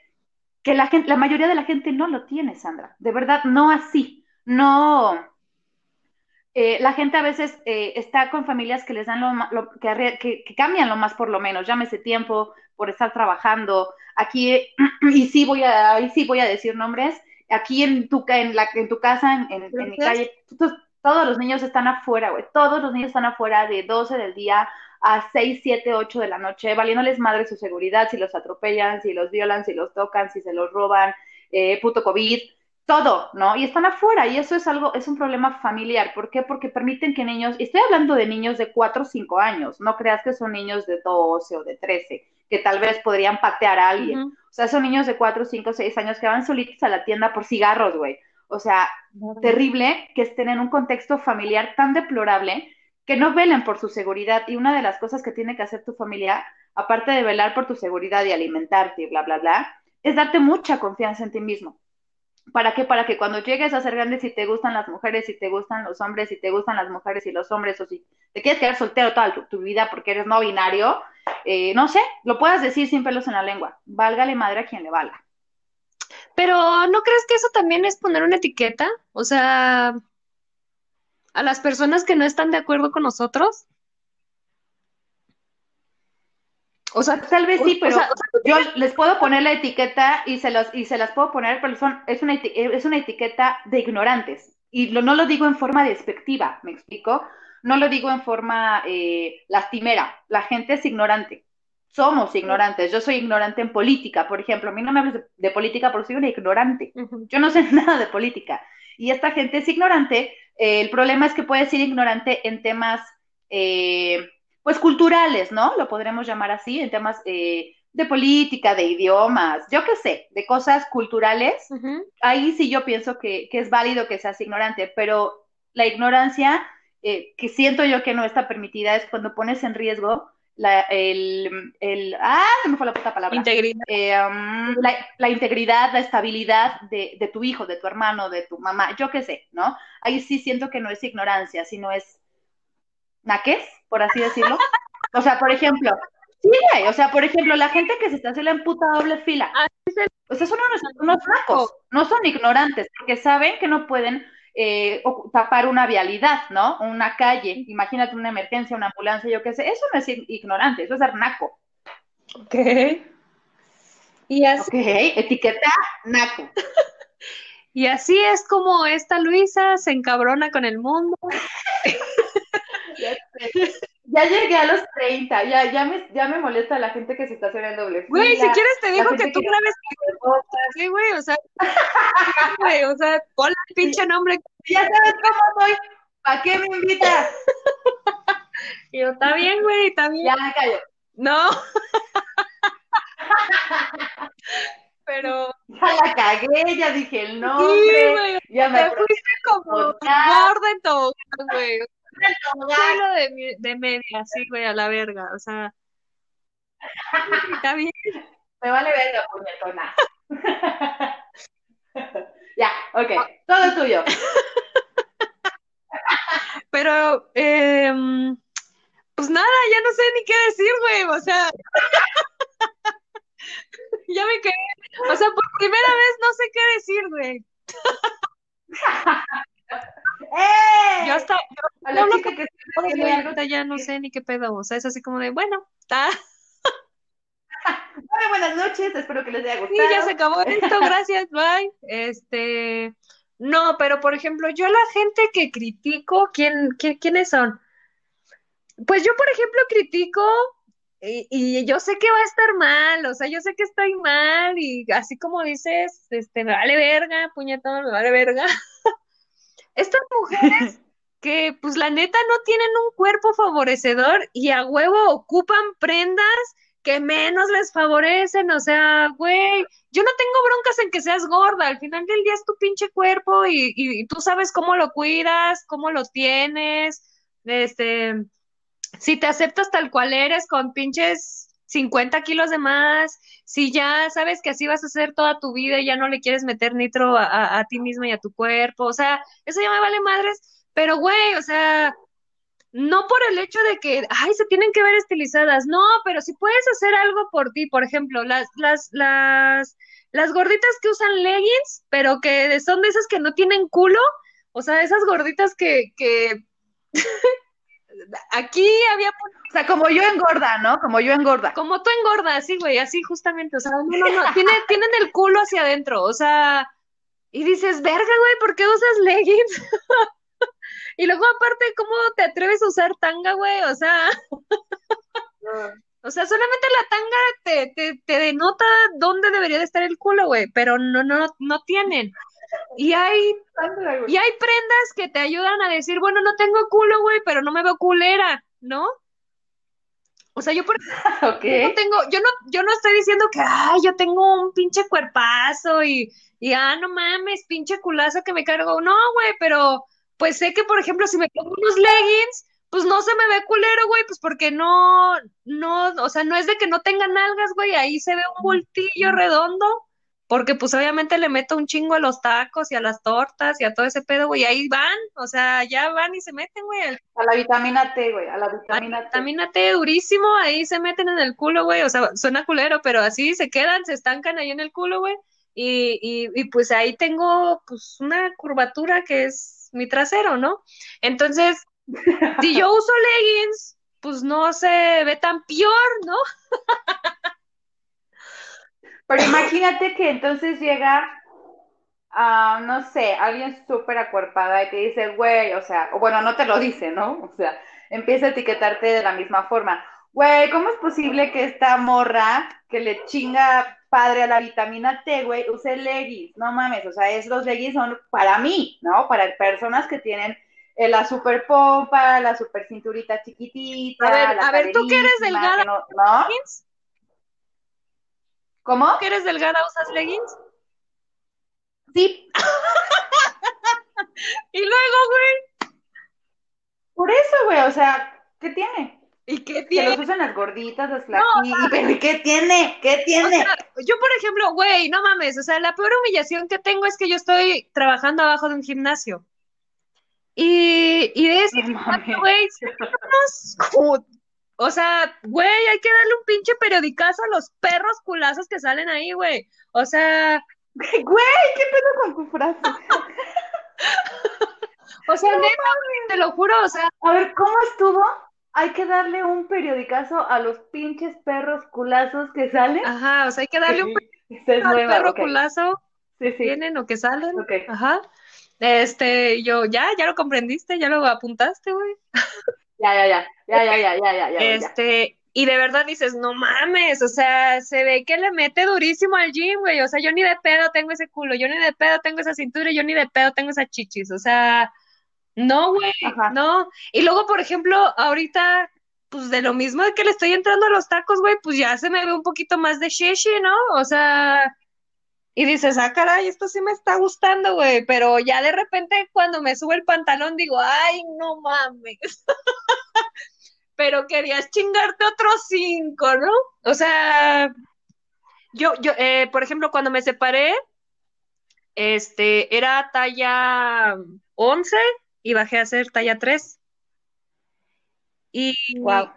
que la gente, la mayoría de la gente no lo tiene, Sandra. De verdad, no así. No, eh, la gente a veces eh, está con familias que les dan lo, que, que, cambian lo más por lo menos, llámese tiempo por estar trabajando. Aquí, y sí voy a, ahí sí voy a decir nombres, aquí en tu, en la, en tu casa, en, mi calle, todos, los niños están afuera, güey, todos los niños están afuera de 12 del día a 6, 7, 8 de la noche, valiéndoles madre su seguridad, si los atropellan, si los violan, si los tocan, si se los roban, eh, puto COVID todo, ¿no? Y están afuera y eso es algo, es un problema familiar. ¿Por qué? Porque permiten que niños, y estoy hablando de niños de 4 o 5 años, no creas que son niños de 12 o de 13, que tal vez podrían patear a alguien. O sea, son niños de 4, 5, 6 años que van solitos a la tienda por cigarros, güey. O sea, terrible que estén en un contexto familiar tan deplorable que no velen por su seguridad. Y una de las cosas que tiene que hacer tu familia, aparte de velar por tu seguridad y alimentarte y bla, bla, bla, es darte mucha confianza en ti mismo. ¿Para qué? Para que cuando llegues a ser grande, si te gustan las mujeres, si te gustan los hombres, si te gustan las mujeres y los hombres, o si te quieres quedar soltero toda tu, vida porque eres no binario, eh, no sé, lo puedas decir sin pelos en la lengua. Válgale madre a quien le valga. Pero ¿no crees que eso también es poner una etiqueta? O sea, a las personas que no están de acuerdo con nosotros. O sea, tal vez sí, pero yo les puedo poner la etiqueta y se, los, y se las puedo poner, pero son, es, una, es una etiqueta de ignorantes. Y no lo digo en forma despectiva, ¿me explico? no lo digo en forma eh, lastimera, la gente es ignorante. Somos ignorantes. Yo soy ignorante en política, por ejemplo. A mí no me hables de, política porque soy una ignorante. Yo no sé nada de política. Y esta gente es ignorante. el problema es que puede ser ignorante en temas, eh, pues, culturales, ¿no? Lo podremos llamar así, en temas eh, de política, de idiomas, yo qué sé, de cosas culturales. Ahí sí yo pienso que, que es válido que seas ignorante, pero la ignorancia eh, que siento yo que no está permitida es cuando pones en riesgo la, el, el, ah, se me fue la puta palabra. Integridad. Eh, um, la, integridad, la estabilidad de, de, tu hijo, de tu hermano, de tu mamá, yo qué sé, ¿no? Ahí sí siento que no es ignorancia, sino es naques, por así decirlo. O sea, por ejemplo, sí, o sea, por ejemplo, la gente que se está haciendo la puta doble fila, o sea, son unos, unos nacos, no son ignorantes, porque saben que no pueden eh, tapar una vialidad, ¿no? Una calle, imagínate una emergencia, una ambulancia, yo qué sé, eso no es ignorante, eso es arnaco. Ok. Y así... Ok, etiqueta naco. y así es como esta Luisa se encabrona con el mundo. ya, llegué a los 30, ya, ya, me, ya me molesta la gente que se está haciendo doble Güey, si quieres te digo que tú grabes Sí, güey, o sea, güey, o sea, pinche nombre. Ya sabes cómo soy, ¿para qué me invitas? Y yo, está bien, güey, está bien. Ya me callo. No. Pero. Ya la cagué, ya dije el nombre. Sí, güey. Ya me fuiste como gorda en todo, güey. Solo de, de media, sí, güey, a la verga, o sea. Está bien. Me vale verga, puñetona. ya, ok, todo tuyo. Pero, eh, pues nada, ya no sé ni qué decir, güey, o sea. ya me quedé. O sea, por primera vez no sé qué decir, güey. ¡Eh! Yo hasta yo, no, que, que ya no sé ni qué pedo, o sea, es así como de, bueno, está. Bueno, buenas noches, espero que les haya gustado. Sí, ya se acabó esto, gracias, bye. Este, no, pero por ejemplo, yo la gente que critico, ¿quién, quiénes son? Pues yo, por ejemplo, critico y, y, yo sé que va a estar mal, o sea, yo sé que estoy mal y así como dices, este, me vale verga, puñetón, me vale verga. Estas mujeres que, pues la neta, no tienen un cuerpo favorecedor y a huevo ocupan prendas que menos les favorecen, o sea, güey, yo no tengo broncas en que seas gorda, al final del día es tu pinche cuerpo y, y, tú sabes cómo lo cuidas, cómo lo tienes, este, si te aceptas tal cual eres con pinches 50 kilos de más, si ya sabes que así vas a hacer toda tu vida y ya no le quieres meter nitro a, a ti misma y a tu cuerpo, o sea, eso ya me vale madres, pero güey, o sea, no por el hecho de que, ay, se tienen que ver estilizadas, no, pero si puedes hacer algo por ti, por ejemplo, las, las, las, las gorditas que usan leggings, pero que son de esas que no tienen culo, o sea, esas gorditas que, que aquí había... O sea, como yo engorda, ¿no? Como yo engorda. Como tú engorda, sí, güey, así justamente, o sea, no, no, no, tiene, tienen el culo hacia adentro, o sea, y dices, verga, güey, ¿por qué usas leggings? Y luego, aparte, ¿cómo te atreves a usar tanga, güey? O sea. O sea, solamente la tanga te, te, te, denota dónde debería de estar el culo, güey, pero no, no, no tienen. Y hay, y hay prendas que te ayudan a decir, bueno, no tengo culo, güey, pero no me veo culera, ¿no? O sea, yo por okay. no tengo, yo no, yo no estoy diciendo que ay, yo tengo un pinche cuerpazo y, y ah, no mames, pinche culazo que me cargo. No, güey, pero pues sé que, por ejemplo, si me pongo unos leggings, pues no se me ve culero, güey, pues porque no, no, o sea, no es de que no tengan nalgas, güey, ahí se ve un voltillo redondo, porque pues obviamente le meto un chingo a los tacos y a las tortas y a todo ese pedo, güey, ahí van, o sea, ya van y se meten, güey. A la vitamina T, güey, a la vitamina T. Vitamina T durísimo, ahí se meten en el culo, güey, o sea, suena culero, pero así se quedan, se estancan ahí en el culo, güey, y, y, y pues ahí tengo pues una curvatura que es mi trasero, ¿no? Entonces, si yo uso leggings, pues no se ve tan peor, ¿no? Pero imagínate que entonces llega ah, no sé, alguien súper acuerpada y te dice, güey, o sea, o bueno, no te lo dice, ¿no? O sea, empieza a etiquetarte de la misma forma. Güey, ¿cómo es posible que esta morra que le chinga padre a la vitamina T, güey, use leggings? No mames, o sea, es, los leggings son para mí, ¿no? Para personas que tienen eh, la super pompa, la super cinturita chiquitita. A ver, a ver, ¿tú que eres delgada? no, ¿no? ¿Cómo? ¿Tú que eres delgada usas leggings? Sí. y luego, güey. Por eso, güey, o sea, ¿qué tiene? ¿Y qué tiene? Que los usan las gorditas, las flaquitas. pero ¿qué tiene? ¿Qué tiene? yo, por ejemplo, güey, no mames, o sea, la peor humillación que tengo es que yo estoy trabajando abajo de un gimnasio. Y, y de ese güey, o sea, güey, hay que darle un pinche periodicazo a los perros culazos que salen ahí, güey. O sea, Güey, ¿qué pedo con tu frase? o sea, te lo juro, o sea. A ver, ¿cómo estuvo? Hay que darle un periodicazo a los pinches perros culazos que salen. Ajá, o sea, hay que darle un periodicazo al perro culazo sí, sí. vienen o que salen. Ajá. Este, yo, ya, ya lo comprendiste, ya lo apuntaste, güey. Ya, ya, ya, ya, ya, ya, ya, ya. Este, y de verdad dices, no mames, o sea, se ve que le mete durísimo al gym, güey, o sea, yo ni de pedo tengo ese culo, yo ni de pedo tengo esa cintura, yo ni de pedo tengo esas chichis, o sea, no, güey, no. Y luego, por ejemplo, ahorita, pues de lo mismo de que le estoy entrando a los tacos, güey, pues ya se me ve un poquito más de shishi, ¿no? O sea, y dices, ah, caray, esto sí me está gustando, güey, pero ya de repente cuando me sube el pantalón digo, ay, no mames. pero querías chingarte otros cinco, ¿no? O sea, yo, yo, eh, por ejemplo, cuando me separé, este, era talla 11 y bajé a ser talla 3. Y, wow.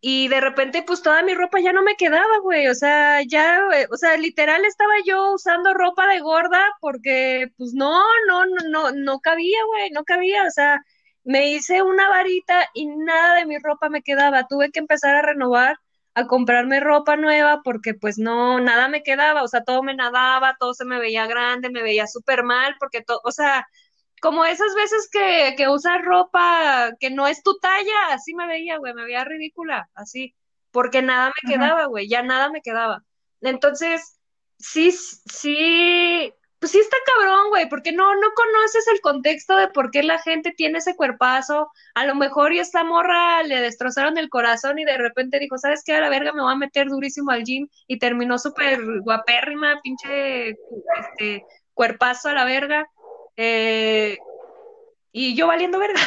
y de repente, pues toda mi ropa ya no me quedaba, güey. O sea, ya, o sea, literal estaba yo usando ropa de gorda porque, pues no, no, no, no, no cabía, güey, no cabía. O sea, me hice una varita y nada de mi ropa me quedaba. Tuve que empezar a renovar, a comprarme ropa nueva porque pues no, nada me quedaba, o sea, todo me nadaba, todo se me veía grande, me veía súper mal porque todo, o sea, como esas veces que, que usas ropa que no es tu talla, así me veía, güey, me veía ridícula, así, porque nada me quedaba, güey, ya nada me quedaba. Entonces, sí, sí, pues sí está cabrón, güey, porque no, no conoces el contexto de por qué la gente tiene ese cuerpazo. A lo mejor y esta morra le destrozaron el corazón y de repente dijo, ¿sabes qué? A la verga me voy a meter durísimo al gym y terminó súper guapérrima, pinche este, cuerpazo a la verga. Eh, y yo valiendo verga.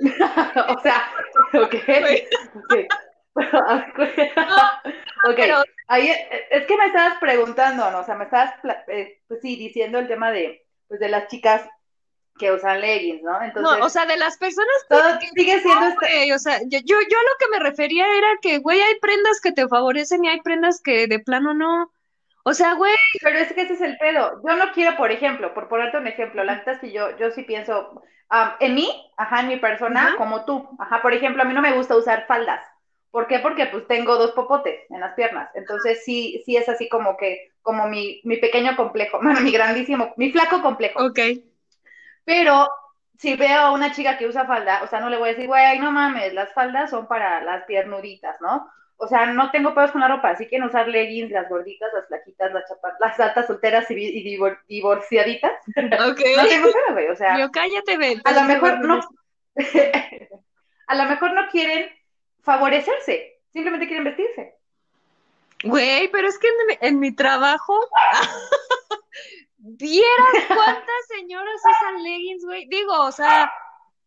o sea, ok. ok, ahí es que me estabas preguntando, ¿no? O sea, me estabas, eh, pues sí, diciendo el tema de, pues de las chicas que usan leggings, ¿no? Entonces, no, o sea, de las personas que, todo sigue siendo este... o sea, yo, yo, yo a lo que me refería era que, güey, hay prendas que te favorecen y hay prendas que de plano no. O sea, güey. Pero es que ese es el pedo. Yo no quiero, por ejemplo, por ponerte un ejemplo, la neta es que yo, yo sí pienso, en mí, ajá, en mi persona, como tú, ajá, por ejemplo, a mí no me gusta usar faldas. ¿Por qué? Porque pues tengo dos popotes en las piernas. Entonces sí, sí es así como que, como mi, mi pequeño complejo, bueno, mi grandísimo, mi flaco complejo. Ok. Pero si veo a una chica que usa falda, o sea, no le voy a decir, güey, no mames, las faldas son para las piernuditas, ¿no? O sea, no tengo pedos con la ropa, así que no usar leggings, las gorditas, las flaquitas, las chapas, las altas solteras y, divorciaditas. Ok. no tengo pedo, güey, o sea. Yo cállate, ve. A lo mejor no. a lo mejor no quieren favorecerse, simplemente quieren vestirse. Güey, pero es que en, mi trabajo, vieras cuántas señoras usan leggings, güey. Digo, o sea,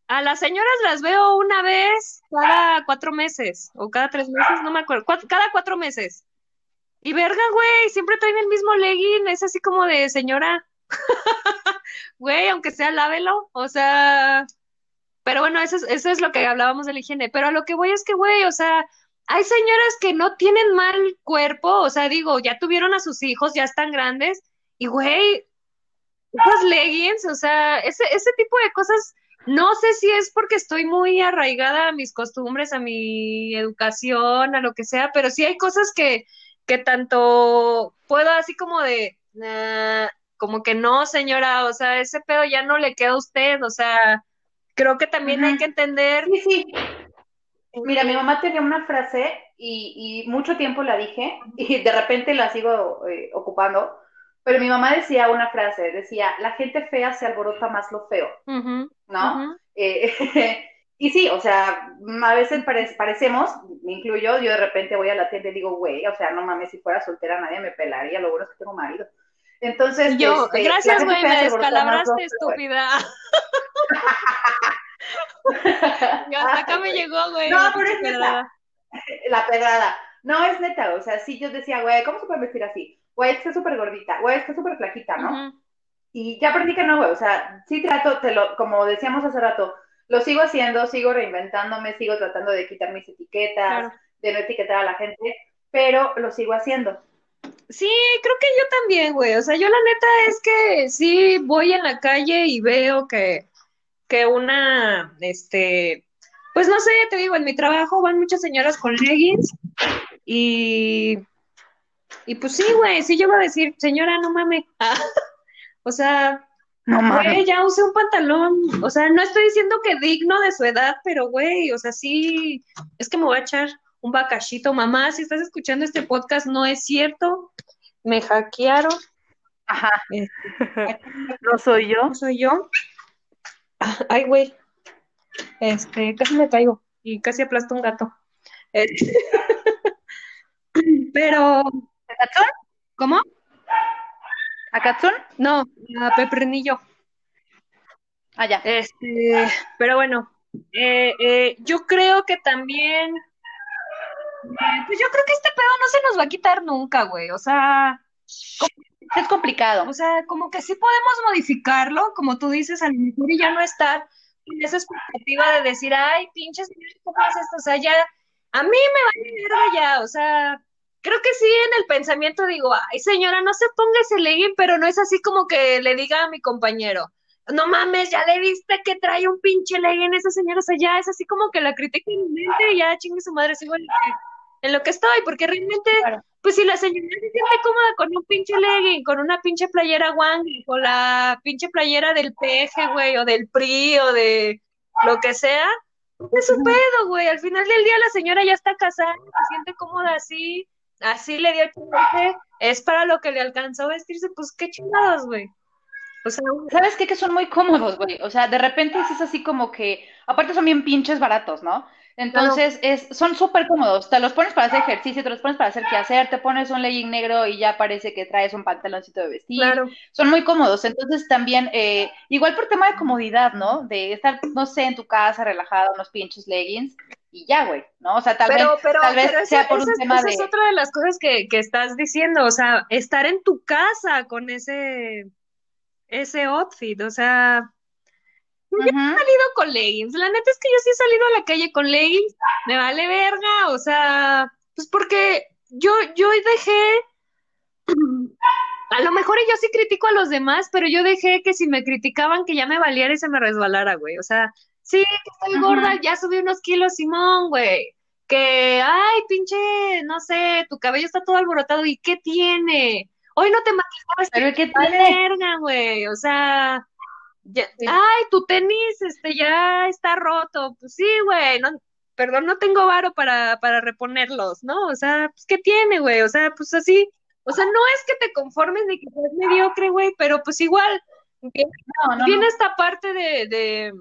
a las señoras las veo una vez cada cuatro meses, o cada tres meses, no me acuerdo, cada cuatro meses. Y verga, güey, siempre traen el mismo legging, es así como de señora. Güey, aunque sea lávelo, o sea, pero bueno, eso es, eso es lo que hablábamos de la higiene. Pero a lo que voy es que, güey, o sea, hay señoras que no tienen mal cuerpo, o sea, digo, ya tuvieron a sus hijos, ya están grandes, y güey, esas leggings, o sea, ese, ese tipo de cosas, no sé si es porque estoy muy arraigada a mis costumbres, a mi educación, a lo que sea, pero sí hay cosas que, que tanto puedo así como de, ah, como que no, señora, o sea, ese pedo ya no le queda a usted, o sea, creo que también hay que entender. Sí, sí. Mira, mi mamá tenía una frase y, mucho tiempo la dije y de repente la sigo eh, ocupando, pero mi mamá decía una frase, decía, la gente fea se alborota más lo feo, ¿no? Eh, y sí, o sea, a veces parecemos, me incluyo, yo de repente voy a la tienda y digo, güey, o sea, no mames, si fuera soltera nadie me pelaría, lo bueno es que tengo marido. Entonces, yo, este, gracias, güey, me descalabraste, estúpida. hasta acá me llegó, güey. No, pero es neta. La pedrada. No, es neta, o sea, sí, yo decía, güey, ¿cómo se puede vestir así? Güey, está súper gordita, güey, está súper flaquita, ¿no? Y ya aprendí que no, güey, o sea, sí trato, te lo, como decíamos hace rato, lo sigo haciendo, sigo reinventándome, sigo tratando de quitar mis etiquetas, de no etiquetar a la gente, pero lo sigo haciendo. Sí, creo que yo también, güey. O sea, yo la neta es que sí voy en la calle y veo que, que una, este, pues no sé, te digo, en mi trabajo van muchas señoras con leggings y, y pues sí, güey, sí yo voy a decir, señora, no mames. o sea, no Güey, ya use un pantalón. O sea, no estoy diciendo que digno de su edad, pero güey, o sea, sí, es que me voy a echar un bacachito. Mamá, si estás escuchando este podcast, no es cierto. Me hackearon. Ajá. Este, no soy yo. No soy yo. Ay, güey. Este, casi me caigo y casi aplasto un gato. Este, pero. ¿Cómo? ¿A Katsun? No, a Pepernillo. Ah, ya. Este, pero bueno, eh, eh, yo creo que también. Eh, pues yo creo que este pedo no se nos va a quitar nunca, güey. O sea. Es complicado. O sea, como que sí podemos modificarlo, como tú dices, al mejor y ya no estar en esa expectativa de decir, ay, pinches, ¿cómo es esto? O sea, ya, a mí me va a ir ya, o sea, creo que sí en el pensamiento digo, ay señora, no se ponga ese legging, pero no es así como que le diga a mi compañero, no mames, ya le viste que trae un pinche legging esa señora, o sea, ya es así como que la critica en mente y ya chingue su madre, sigo en lo que, en lo que estoy, porque realmente, pues si la señora se siente cómoda con un pinche legging, con una pinche playera Wang, con la pinche playera del PG, güey, o del PRI, o de lo que sea, es su pedo, güey, al final del día la señora ya está casada, se siente cómoda así, así le dio chingada, es para lo que le alcanzó a vestirse, pues qué chingados, güey. O sea, ¿sabes qué? Que son muy cómodos, güey. O sea, de repente es así como que, aparte son bien pinches baratos, ¿no? Entonces, es, son súper cómodos. Te los pones para hacer ejercicio, te los pones para hacer qué hacer, te pones un legging negro y ya parece que traes un pantaloncito de vestir. Claro. Son muy cómodos. Entonces, también, eh, igual por tema de comodidad, ¿no? De estar, no sé, en tu casa relajado, unos pinches leggings y ya, güey, ¿no? O sea, tal vez, tal vez sea por un tema de... es otra de las cosas que, que estás diciendo, o sea, estar en tu casa con ese, ese outfit, o sea, yo he salido con leggings. La neta es que yo sí he salido a la calle con leggings. Me vale verga. O sea, pues porque yo, yo dejé. A lo mejor yo sí critico a los demás, pero yo dejé que si me criticaban que ya me valiera y se me resbalara, güey. O sea, sí, que estoy gorda, ya subí unos kilos, Simón, güey. Que, ay, pinche, no sé, tu cabello está todo alborotado. ¿Y qué tiene? Hoy no te maquillabas. Pero ¿qué verga, güey. O sea, Ay, tu tenis este ya está roto. Pues sí, güey, no, perdón, no tengo varo para, para reponerlos, ¿no? O sea, pues ¿qué tiene, güey? O sea, pues así, o sea, no es que te conformes ni que seas mediocre, güey, pero pues igual viene, esta parte de, de,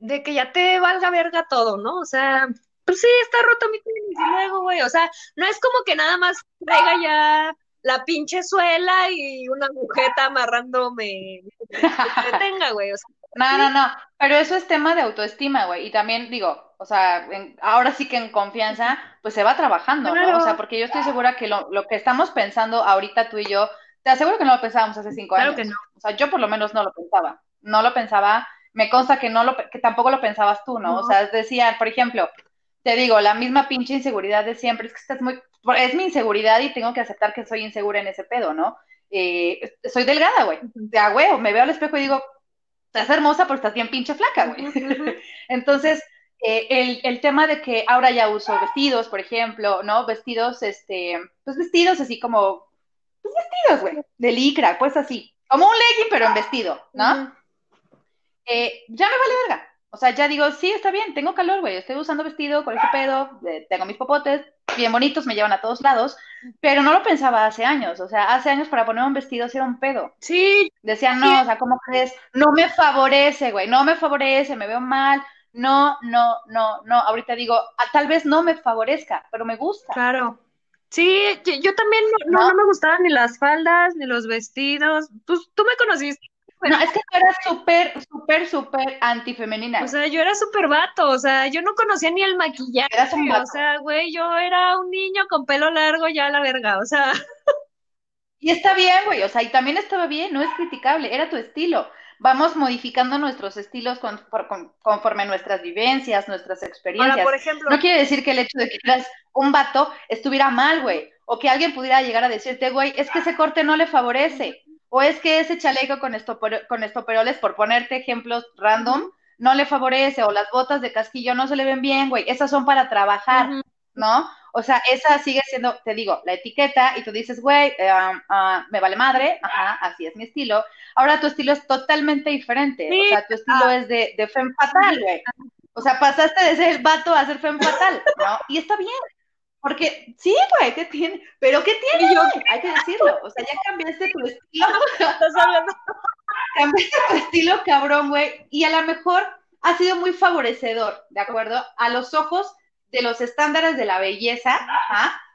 de que ya te valga verga todo, ¿no? O sea, pues sí, está roto mi tenis y luego, güey, o sea, no es como que nada más traiga ya la pinche suela y una agujeta amarrándome que tenga, güey. no, no, no, pero eso es tema de autoestima, güey. Y también digo, o sea, ahora sí que en confianza, pues se va trabajando, ¿no? O sea, porque yo estoy segura que lo, lo, que estamos pensando ahorita tú y yo, te aseguro que no lo pensábamos hace cinco claro años. Que no. O sea, yo por lo menos no lo pensaba. No lo pensaba, me consta que no lo, que tampoco lo pensabas tú, ¿no? O sea, decía, por ejemplo, te digo, la misma pinche inseguridad de siempre, es que estás muy, es mi inseguridad y tengo que aceptar que soy insegura en ese pedo, ¿no? Eh, soy delgada, güey. De a huevo, me veo al espejo y digo, estás hermosa, pero estás bien pinche flaca, güey. Entonces, eh, el, el, tema de que ahora ya uso vestidos, por ejemplo, ¿no? Vestidos, este, pues vestidos así como pues vestidos, güey, de licra, pues así, como un legging, pero en vestido, ¿no? Eh, ya me vale verga. O sea, ya digo, sí, está bien, tengo calor, güey, estoy usando vestido con ese pedo, eh, tengo mis popotes, bien bonitos, me llevan a todos lados, pero no lo pensaba hace años, o sea, hace años para poner un vestido era un pedo. Sí. Decían, no, o sea, ¿cómo crees? No me favorece, güey, no me favorece, me veo mal, no, no, no, no, ahorita digo, ah, tal vez no me favorezca, pero me gusta. Claro. Sí, yo también no, no, me gustaban ni las faldas, ni los vestidos. Pues tú me conociste. No, es que tú eras súper, súper, súper antifemenina. O sea, yo era súper vato, o sea, yo no conocía ni el maquillaje. Eras un O sea, güey, yo era un niño con pelo largo ya a la verga, o sea. Y está bien, güey, o sea, y también estaba bien, no es criticable, era tu estilo vamos modificando nuestros estilos conforme nuestras vivencias, nuestras experiencias. por ejemplo, no quiere decir que el hecho de que eras un vato estuviera mal, güey, o que alguien pudiera llegar a decirte, güey, es que ese corte no le favorece, o es que ese chaleco con, con estoperoles, por ponerte ejemplos random, no le favorece, o las botas de casquillo no se le ven bien, güey, esas son para trabajar, ¿no? O sea, esa sigue siendo, te digo, la etiqueta y tú dices, güey, eh, ah, me vale madre, ajá, así es mi estilo. Ahora tu estilo es totalmente diferente, o sea, tu estilo ah. es de, de femme fatal, güey. O sea, pasaste de ser vato a ser femme fatal, ¿no? Y está bien, porque sí, güey, ¿qué tiene? Pero ¿qué tiene? Yo, Hay que decirlo, o sea, ya cambiaste tu estilo. cambiaste tu estilo, cabrón, güey, y a lo mejor ha sido muy favorecedor, ¿de acuerdo? A los ojos de los estándares de la belleza,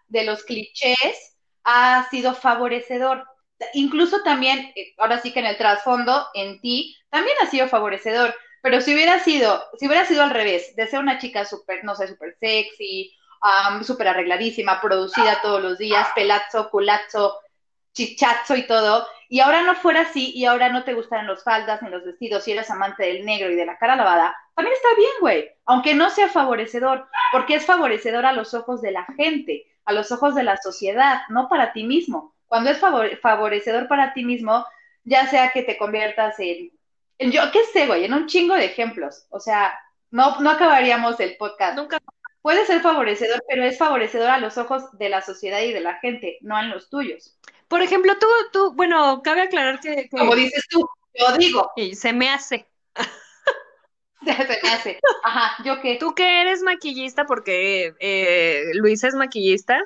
de los clichés, ha sido favorecedor. Incluso también, eh, ahora sí que en el trasfondo, en ti, también ha sido favorecedor. Pero si hubiera sido, si hubiera sido al revés, de ser una chica súper, no sé, súper sexy, súper arregladísima, producida todos los días, pelazo, culazo, chichazo y todo, y ahora no fuera así, y ahora no te gustan los faldas ni los vestidos, y eres amante del negro y de la cara lavada, también está bien, güey, aunque no sea favorecedor, porque es favorecedor a los ojos de la gente, a los ojos de la sociedad, no para ti mismo. Cuando es favorecedor para ti mismo, ya sea que te conviertas en, en yo qué sé, güey, en un chingo de ejemplos. O sea, no, no acabaríamos el podcast. Nunca. Puede ser favorecedor, pero es favorecedor a los ojos de la sociedad y de la gente, no en los tuyos. Por ejemplo, tú, tú, bueno, cabe aclarar que, que... Como dices tú, yo digo. Y se me hace. se me hace. Ajá, ¿yo qué? Tú que eres maquillista, porque eh, Luisa es maquillista,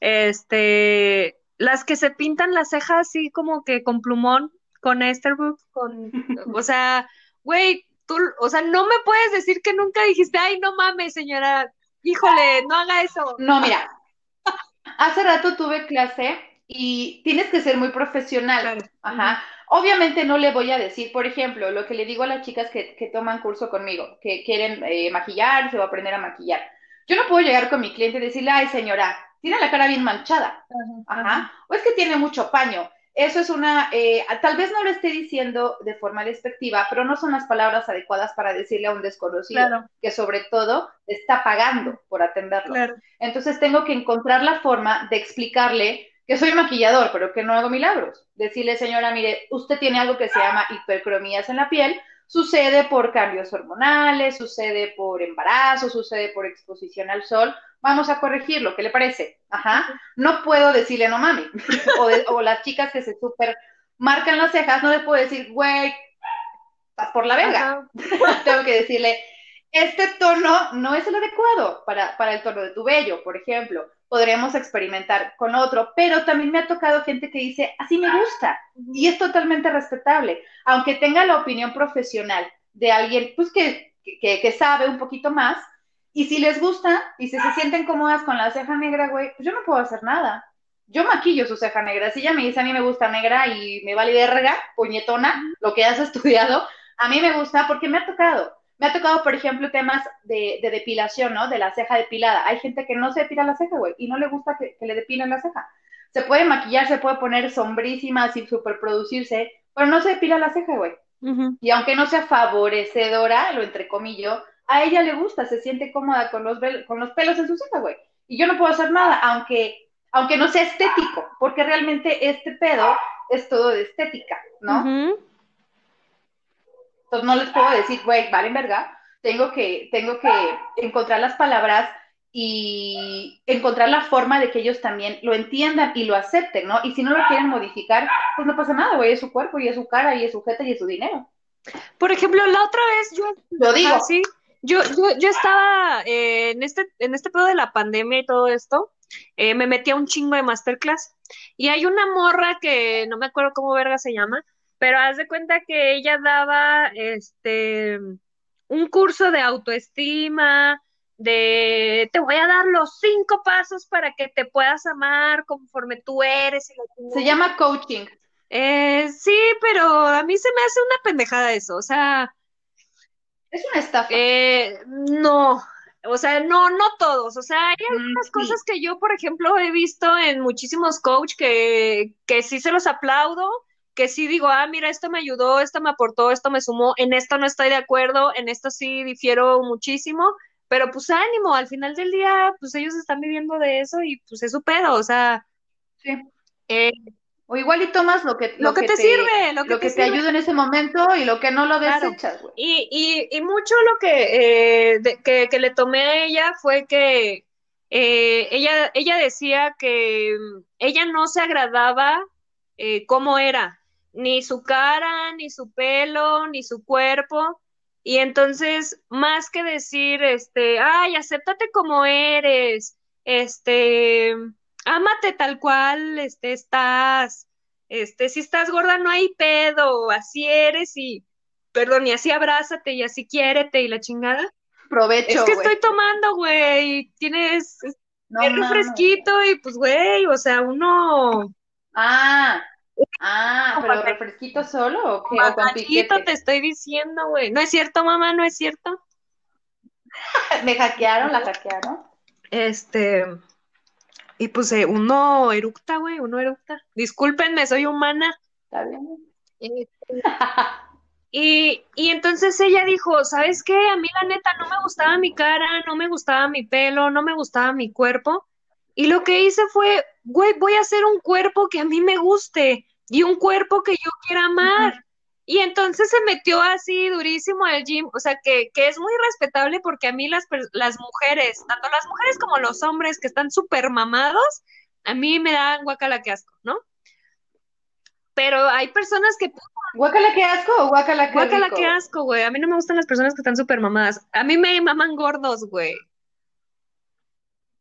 este, las que se pintan las cejas así como que con plumón, con Esterbrook, con, o sea, güey, tú, o sea, no me puedes decir que nunca dijiste, ay, no mames, señora, híjole, no haga eso. No, mira, hace rato tuve clase y tienes que ser muy profesional. Ajá. Obviamente no le voy a decir, por ejemplo, lo que le digo a las chicas que, que toman curso conmigo, que quieren eh, maquillar, se va a aprender a maquillar. Yo no puedo llegar con mi cliente y decirle, ay señora, tiene la cara bien manchada. Ajá. O es que tiene mucho paño. Eso es una, eh, tal vez no lo esté diciendo de forma despectiva, pero no son las palabras adecuadas para decirle a un desconocido que sobre todo está pagando por atenderlo. Entonces tengo que encontrar la forma de explicarle que soy maquillador, pero que no hago milagros. Decirle, señora, mire, usted tiene algo que se llama hipercromías en la piel, sucede por cambios hormonales, sucede por embarazo, sucede por exposición al sol. Vamos a corregirlo, ¿qué le parece? Ajá. No puedo decirle no mami. o, las chicas que se super marcan las cejas, no les puedo decir, güey, estás por la verga. Tengo que decirle, este tono no es el adecuado para, para el tono de tu vello, por ejemplo podríamos experimentar con otro, pero también me ha tocado gente que dice, así me gusta, y es totalmente respetable, aunque tenga la opinión profesional de alguien, pues que, que, sabe un poquito más, y si les gusta, y si se sienten cómodas con la ceja negra, güey, pues yo no puedo hacer nada. Yo maquillo su ceja negra. Si ella me dice a mí me gusta negra y me vale verga, puñetona, lo que has estudiado, a mí me gusta porque me ha tocado. Me ha tocado, por ejemplo, temas de, depilación, ¿no? De la ceja depilada. Hay gente que no se depila la ceja, güey, y no le gusta que, le depilen la ceja. Se puede maquillar, se puede poner sombrísimas y superproducirse, pero no se depila la ceja, güey. Y aunque no sea favorecedora, lo entrecomillo, a ella le gusta, se siente cómoda con los, con los pelos en su ceja, güey. Y yo no puedo hacer nada, aunque, aunque no sea estético, porque realmente este pedo es todo de estética, ¿no? Entonces no les puedo decir, güey, vale verga, tengo que, tengo que encontrar las palabras y encontrar la forma de que ellos también lo entiendan y lo acepten, ¿no? Y si no lo quieren modificar, pues no pasa nada, güey, es su cuerpo y es su cara y es su jeta y es su dinero. Por ejemplo, la otra vez yo... Lo digo. Yo, yo, yo estaba eh, en, este, en este pedo de la pandemia y todo esto, eh, me metí a un chingo de masterclass y hay una morra que no me acuerdo cómo verga se llama, pero haz de cuenta que ella daba este un curso de autoestima, de te voy a dar los cinco pasos para que te puedas amar conforme tú eres. Y se llama coaching. Eh, sí, pero a mí se me hace una pendejada eso, o sea... Es una estafa. Eh, no, o sea, no, no todos, o sea, hay mm, algunas cosas que yo, por ejemplo, he visto en muchísimos coach que, que sí se los aplaudo, que sí digo, ah, mira, esto me ayudó, esto me aportó, esto me sumó, en esto no estoy de acuerdo, en esto sí difiero muchísimo, pero pues ánimo, al final del día, pues ellos están viviendo de eso y pues es su pedo, o sea. Sí. Eh, o igual y tomas lo que, lo, que, te, sirve, lo que, te, ayuda en ese momento y lo que no lo desechas. Y, y, y, mucho lo que, eh, que, que, le tomé a ella fue que eh, ella, ella decía que mm, ella no se agradaba eh, cómo era, ni su cara, ni su pelo, ni su cuerpo. Y entonces, más que decir, este, ay, acéptate como eres, este, ámate tal cual, este, estás, este, si estás gorda no hay pedo, así eres y, perdón, y así abrázate y así quiérete y la chingada. Provecho, Es que estoy tomando, güey, tienes, no, refresquito y pues, güey, o sea, uno... Ah, Ah, pero refresquito solo o qué? ¿O con te estoy diciendo, güey. ¿No es cierto, mamá? ¿No es cierto? Me hackearon, la hackearon. Este. Y pues eh, uno eructa, güey, uno eructa. Discúlpenme, soy humana. Está bien. Este, y, y entonces ella dijo, ¿sabes qué? A mí la neta no me gustaba mi cara, no me gustaba mi pelo, no me gustaba mi cuerpo. Y lo que hice fue, güey, voy a hacer un cuerpo que a mí me guste y un cuerpo que yo quiera amar. Y entonces se metió así durísimo al gym, o sea, que, que es muy respetable porque a mí las, las mujeres, tanto las mujeres como los hombres que están súper mamados, a mí me dan guacala que asco, ¿no? Pero hay personas que... ¿Guacala que asco o guacala que Guacala que asco, güey. A mí no me gustan las personas que están súper mamadas. A mí me maman gordos, güey.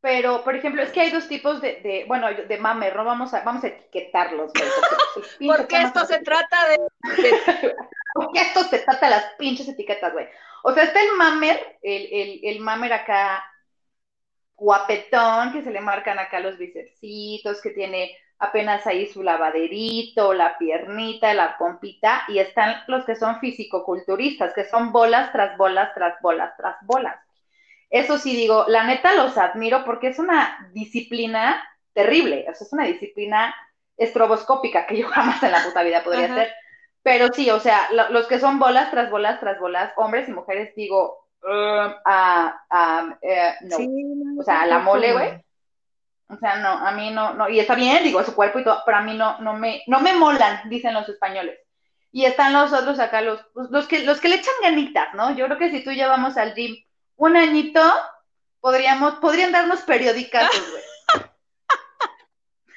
Pero, por ejemplo, es que hay dos tipos de, de bueno, de mamer, ¿no? Vamos a, vamos a etiquetarlos, güey. Porque, esto se trata de... porque esto se trata de las pinches etiquetas, güey. O sea, está el mamer, el, el, el mamer acá guapetón, que se le marcan acá los bicepsitos, que tiene apenas ahí su lavaderito, la piernita, la pompita, y están los que son fisicoculturistas, que son bolas tras bolas, tras bolas, tras bolas. Eso sí digo, la neta los admiro porque es una disciplina terrible, o sea, es una disciplina estroboscópica que yo jamás en la puta vida podría hacer. Pero sí, o sea, los que son bolas tras bolas tras bolas, hombres y mujeres, digo, uh, eh, no. o sea, la mole, güey. O sea, no, a mí no, no, y está bien, digo, su cuerpo y todo, pero a mí no, no me, no me molan, dicen los españoles. Y están los otros acá, los, los que, los que le echan ganitas, ¿no? Yo creo que si tú ya vamos al gym un añito, podríamos, podrían darnos periódicas, güey.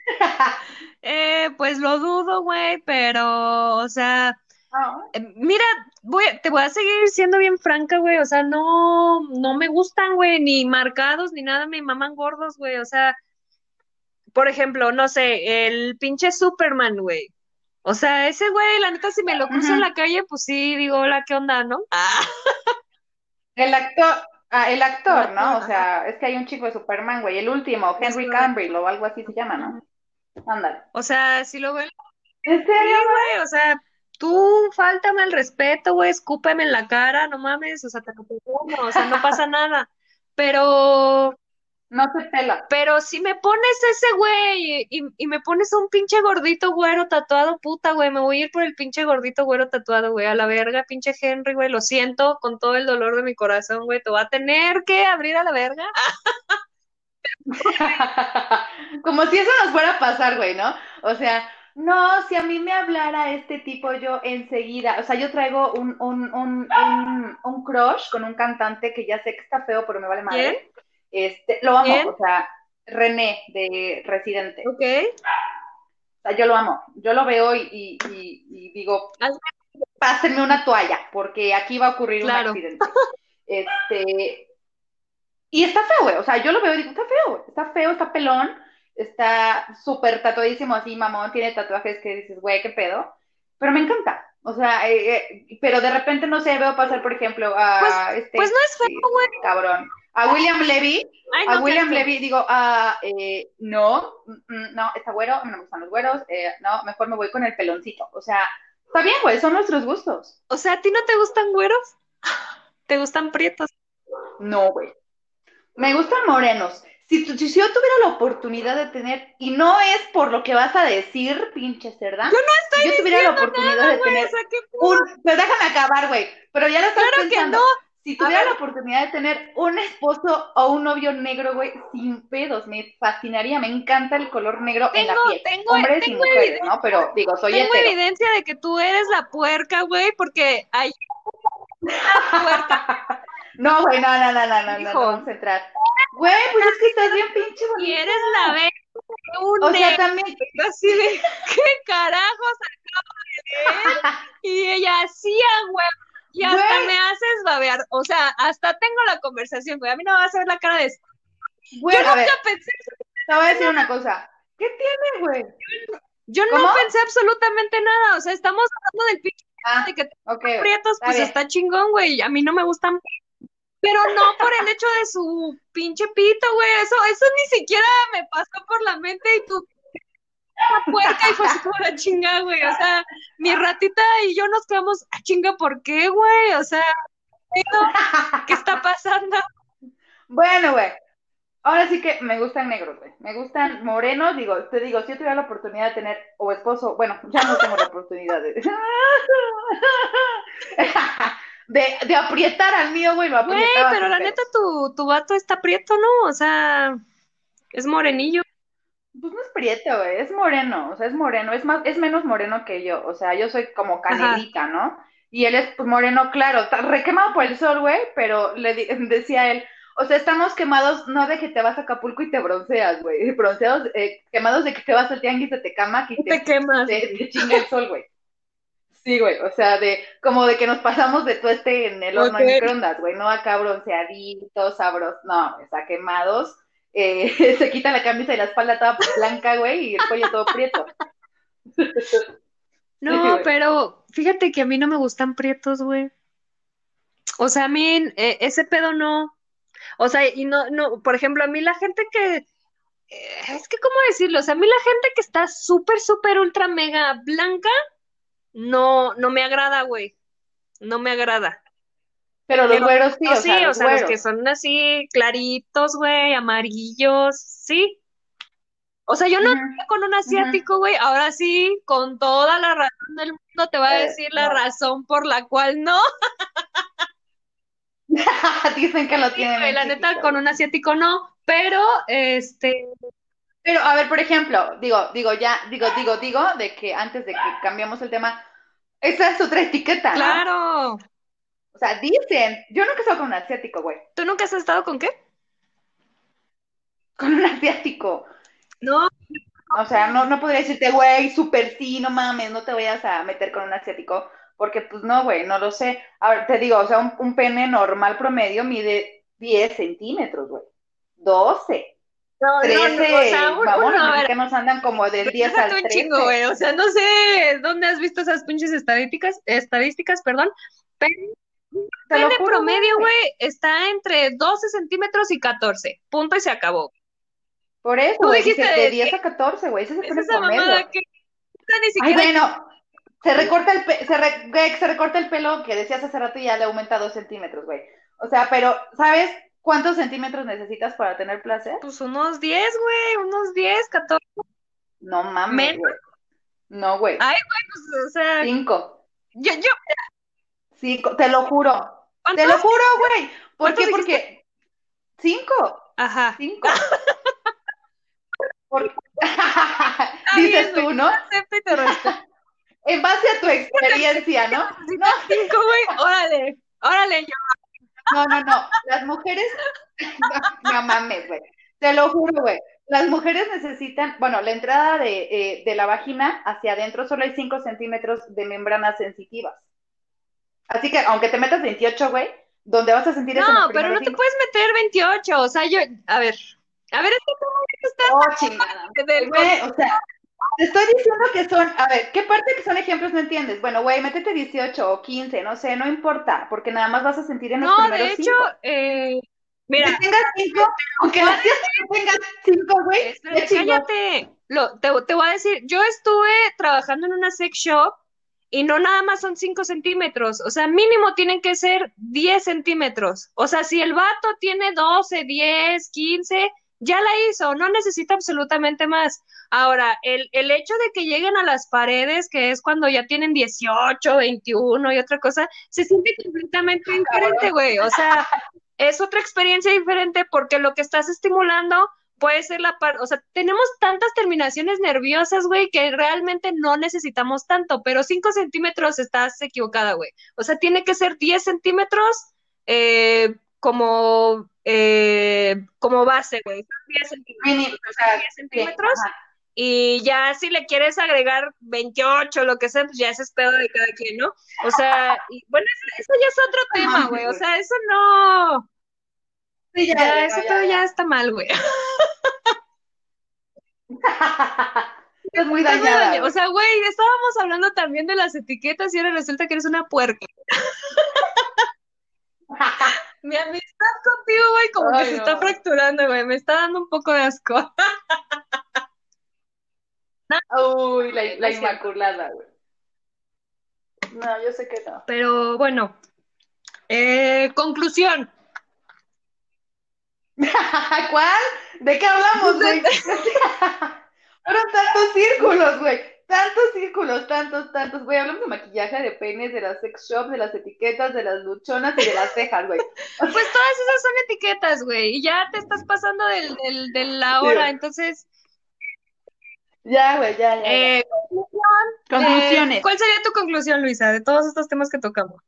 eh, pues lo dudo, güey, pero, o sea, ah. eh, mira, voy, te voy a seguir siendo bien franca, güey, o sea, no, no me gustan, güey, ni marcados, ni nada, me maman gordos, güey, o sea, por ejemplo, no sé, el pinche Superman, güey. O sea, ese güey, la neta, si me lo cruzo en la calle, pues sí, digo, hola, ¿qué onda, no? El actor, Ah, el actor, ¿no? O sea, es que hay un chico de Superman, güey, el último, Henry Cavill o algo así se llama, ¿no? Ándale. O sea, si lo ven. ¿En serio, güey? O sea, tú faltame el respeto, güey, escúpeme en la cara, no mames, o sea, te o sea, no pasa nada. Pero no se pela. Pero si me pones ese güey y, y, me pones un pinche gordito güero tatuado, puta, güey, me voy a ir por el pinche gordito güero tatuado, güey, a la verga, pinche Henry, güey, lo siento con todo el dolor de mi corazón, güey, te va a tener que abrir a la verga. Como si eso nos fuera a pasar, güey, ¿no? O sea, no, si a mí me hablara este tipo, yo enseguida, o sea, yo traigo un, un, un, un, un crush con un cantante que ya sé que está feo, pero me vale madre Este, lo amo, o sea, René de Residente. Ok. O sea, yo lo amo. Yo lo veo y, digo, pásenme una toalla, porque aquí va a ocurrir un accidente. Este, y está feo, güey. O sea, yo lo veo y digo, está feo, Está feo, está pelón, está súper tatuadísimo así, mamón. Tiene tatuajes que dices, güey, qué pedo. Pero me encanta. O sea, eh, eh, pero de repente no sé, veo pasar, por ejemplo, a pues, este. Pues no es feo, güey. Cabrón. A William Levy. a William Levy digo, ah, eh, no, mm, mm, no, está güero, no me gustan los güeros, eh, no, mejor me voy con el peloncito. O sea, está bien, güey, son nuestros gustos. O sea, ¿a ti no te gustan güeros? ¿Te gustan prietos? No, güey. Me gustan morenos. Si, si, yo tuviera la oportunidad de tener, y no es por lo que vas a decir, pinche cerda. Yo no estoy si yo tuviera la oportunidad de tener un, pero déjame acabar, güey. Pero ya lo estás claro pensando. Que no. Si tuviera la oportunidad de tener un esposo o un novio negro, güey, sin pedos, me fascinaría, me encanta el color negro en la piel. Tengo, Hombres y mujeres, ¿no? Pero digo, soy Tengo evidencia de que tú eres la puerca, güey, porque hay No, güey, no, no, no, no, no, no, vamos a entrar. Güey, pues es que estás bien pinche bonita. Y eres la vez. O sea, también. Así de, ¿qué carajos acabo de leer? Y ella hacía, güey y hasta me haces babear. O sea, hasta tengo la conversación, güey. A mí no me va a hacer la cara de. Güey, yo nunca pensé. Te voy a decir una cosa. ¿Qué tiene, güey? Yo no pensé absolutamente nada. O sea, estamos hablando del pinche ah, de que okay, prietos, pues está chingón, güey. A mí no me gustan. Pero no por el hecho de su pinche pito, güey. Eso, eso ni siquiera me pasó por la mente y tú puerca y fue así como la chinga, güey. O sea, mi ratita y yo nos quedamos, a ah, chinga, ¿por qué, güey? O sea, ¿qué está pasando? Bueno, güey. Ahora sí que me gustan negros, güey. Me gustan morenos. Digo, te digo, si yo tuviera la oportunidad de tener o esposo, bueno, ya no tengo la oportunidad de. de, de aprietar al mío, güey, lo Güey, pero la neta, tu, tu vato está aprieto, ¿no? O sea, es morenillo. Pues no es prieto, güey, es moreno, o sea, es moreno, es más, es menos moreno que yo, o sea, yo soy como canelita, ¿no? Y él es pues, moreno, claro, está requemado por el sol, güey, pero le decía él, o sea, estamos quemados, no de que te vas a Acapulco y te bronceas, güey, bronceados, eh, quemados de que te vas al tianguis, te, te cama y te, quemas. Te, chinga el sol, güey. Sí, güey, o sea, de, como de que nos pasamos de este en el horno de microondas, güey, no acá bronceaditos, sabros, no, o sea, quemados, eh, se quita la camisa y la espalda toda blanca, güey, y el cuello todo prieto. No, pero fíjate que a mí no me gustan prietos, güey. O sea, a mí eh, ese pedo no. O sea, y no, no, por ejemplo, a mí la gente que, eh, es que, ¿cómo decirlo? O sea, a mí la gente que está súper, súper, ultra, mega blanca, no, no me agrada, güey. No me agrada. Pero los güeros sí, o sí, sea, o sea, los que son así claritos, güey, amarillos, sí. O sea, yo no con un asiático, güey, ahora sí, con toda la razón del mundo te va a eh, decir la razón por la cual no. Dicen que lo tienen. la neta, con un asiático no, pero este. Pero, a ver, por ejemplo, digo, digo, ya, digo, digo, digo, de que antes de que cambiamos el tema, esa es otra etiqueta. Claro. O sea, dicen, yo nunca he estado con un asiático, güey. ¿Tú nunca has estado con qué? Con un asiático. No. O sea, no, no podría decirte, güey, súper sí, no mames, no te vayas a meter con un asiático, porque pues no, güey, no lo sé. A ver, te digo, o sea, un, pene normal promedio mide 10 centímetros, güey. 12. No, 13, no, o sea, vamos, a ver, que nos andan como del 10 al 13. Chingo, güey, o sea, no sé dónde has visto esas pinches estadísticas, estadísticas, perdón, pero el promedio, güey, está entre 12 centímetros y 14. Punto y se acabó. Por eso, Tú dijiste de, 10 a 14, güey. Ese es el promedio. Que... Ay, bueno, se recorta, el se, se recorta el pelo que decías hace rato y ya le aumenta 2 centímetros, güey. O sea, pero, ¿sabes cuántos centímetros necesitas para tener placer? Pues unos 10, güey, unos 10, 14. No mames, güey. No, güey. Ay, güey, pues, o sea. 5. Yo, yo, Sí, te lo juro. Te lo juro, güey. ¿Por qué? Porque cinco. Ajá. Cinco. Dices tú, ¿no? en base a tu experiencia, ¿no? No, cinco, güey. Órale, órale, yo. No, no, no. Las mujeres. No, mames, güey. Te lo juro, güey. Las mujeres necesitan, bueno, la entrada de, eh, de la vagina hacia adentro solo hay 5 centímetros de membranas sensitivas. Así que, aunque te metas 28, güey, donde vas a sentir eso. No, pero no te puedes meter 28. O sea, yo, a ver, a ver, esto está. Oh, chingada. Güey, o sea, te estoy diciendo que son, a ver, ¿qué parte que son ejemplos no entiendes? Bueno, güey, métete 18 o 15, no sé, no importa, porque nada más vas a sentir en los no, primeros de hecho, eh, mira. Que tengas 5, aunque las tías tengan 5, güey. Cállate, Lo, te, te voy a decir, yo estuve trabajando en una sex shop y no nada más son 5 centímetros, o sea, mínimo tienen que ser 10 centímetros. O sea, si el vato tiene 12, 10, 15, ya la hizo, no necesita absolutamente más. Ahora, el, el hecho de que lleguen a las paredes, que es cuando ya tienen 18, 21 y otra cosa, se siente completamente diferente, güey. O sea, es otra experiencia diferente porque lo que estás estimulando puede ser la parte, o sea, tenemos tantas terminaciones nerviosas, güey, que realmente no necesitamos tanto, pero 5 centímetros estás equivocada, güey. O sea, tiene que ser 10 centímetros eh, como eh, como base, güey. 10 centímetros. o sea, 10 centímetros. y ya si le quieres agregar 28, lo que sea, pues ya ese es pedo de cada quien, ¿no? O sea, y, bueno, eso, ya es otro tema, güey. O sea, eso no. Sí, ya, eso todo ya está mal, güey. es muy dañada. O sea, güey, estábamos hablando también de las etiquetas y ahora resulta que eres una puerca. Mi amistad contigo, güey, como que se está fracturando, güey. Me está dando un poco de asco. Uy, la, la inmaculada, güey. No, yo sé que no. Pero bueno, eh, conclusión. ¿Cuál? ¿De qué hablamos, güey? Fueron tantos círculos, güey tantos círculos, tantos, tantos, güey, hablamos de maquillaje, de peines, de las sex shop, de las etiquetas, de las luchonas y de las cejas, güey. Pues todas esas son etiquetas, güey, y ya te estás pasando del, del, de la hora, entonces... Ya, güey, ya, ya. Eh, Conclusiones. Eh, ¿Cuál sería tu conclusión, Luisa, de todos estos temas que tocamos?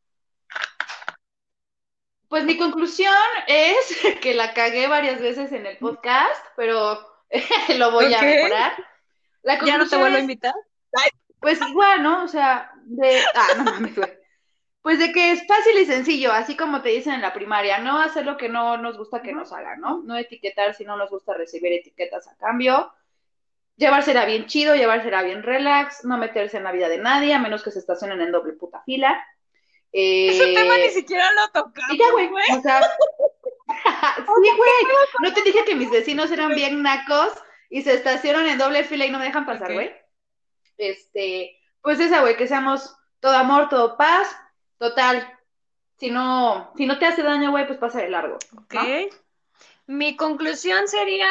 Pues mi conclusión es que la cagué varias veces en el podcast, pero lo voy a mejorar. ¿Ya no te vuelvo a invitar? Pues igual, ¿no? O sea, de. Ah, no mames, güey. Pues de que es fácil y sencillo, así como te dicen en la primaria, no hacer lo que no nos gusta que nos hagan, ¿no? No etiquetar si no nos gusta recibir etiquetas a cambio. Llevársela bien chido, llevársela bien relax, no meterse en la vida de nadie, a menos que se estacionen en doble puta fila. Ese tema ni siquiera lo tocamos. ya, güey. O sea, sí, güey. No te dije que mis vecinos eran bien nacos y se estacionan en doble fila y no me dejan pasar, güey. Este, pues esa, güey, que seamos todo amor, todo paz, total. Si no, si no te hace daño, güey, pues pasa de largo. Ok. Mi conclusión sería,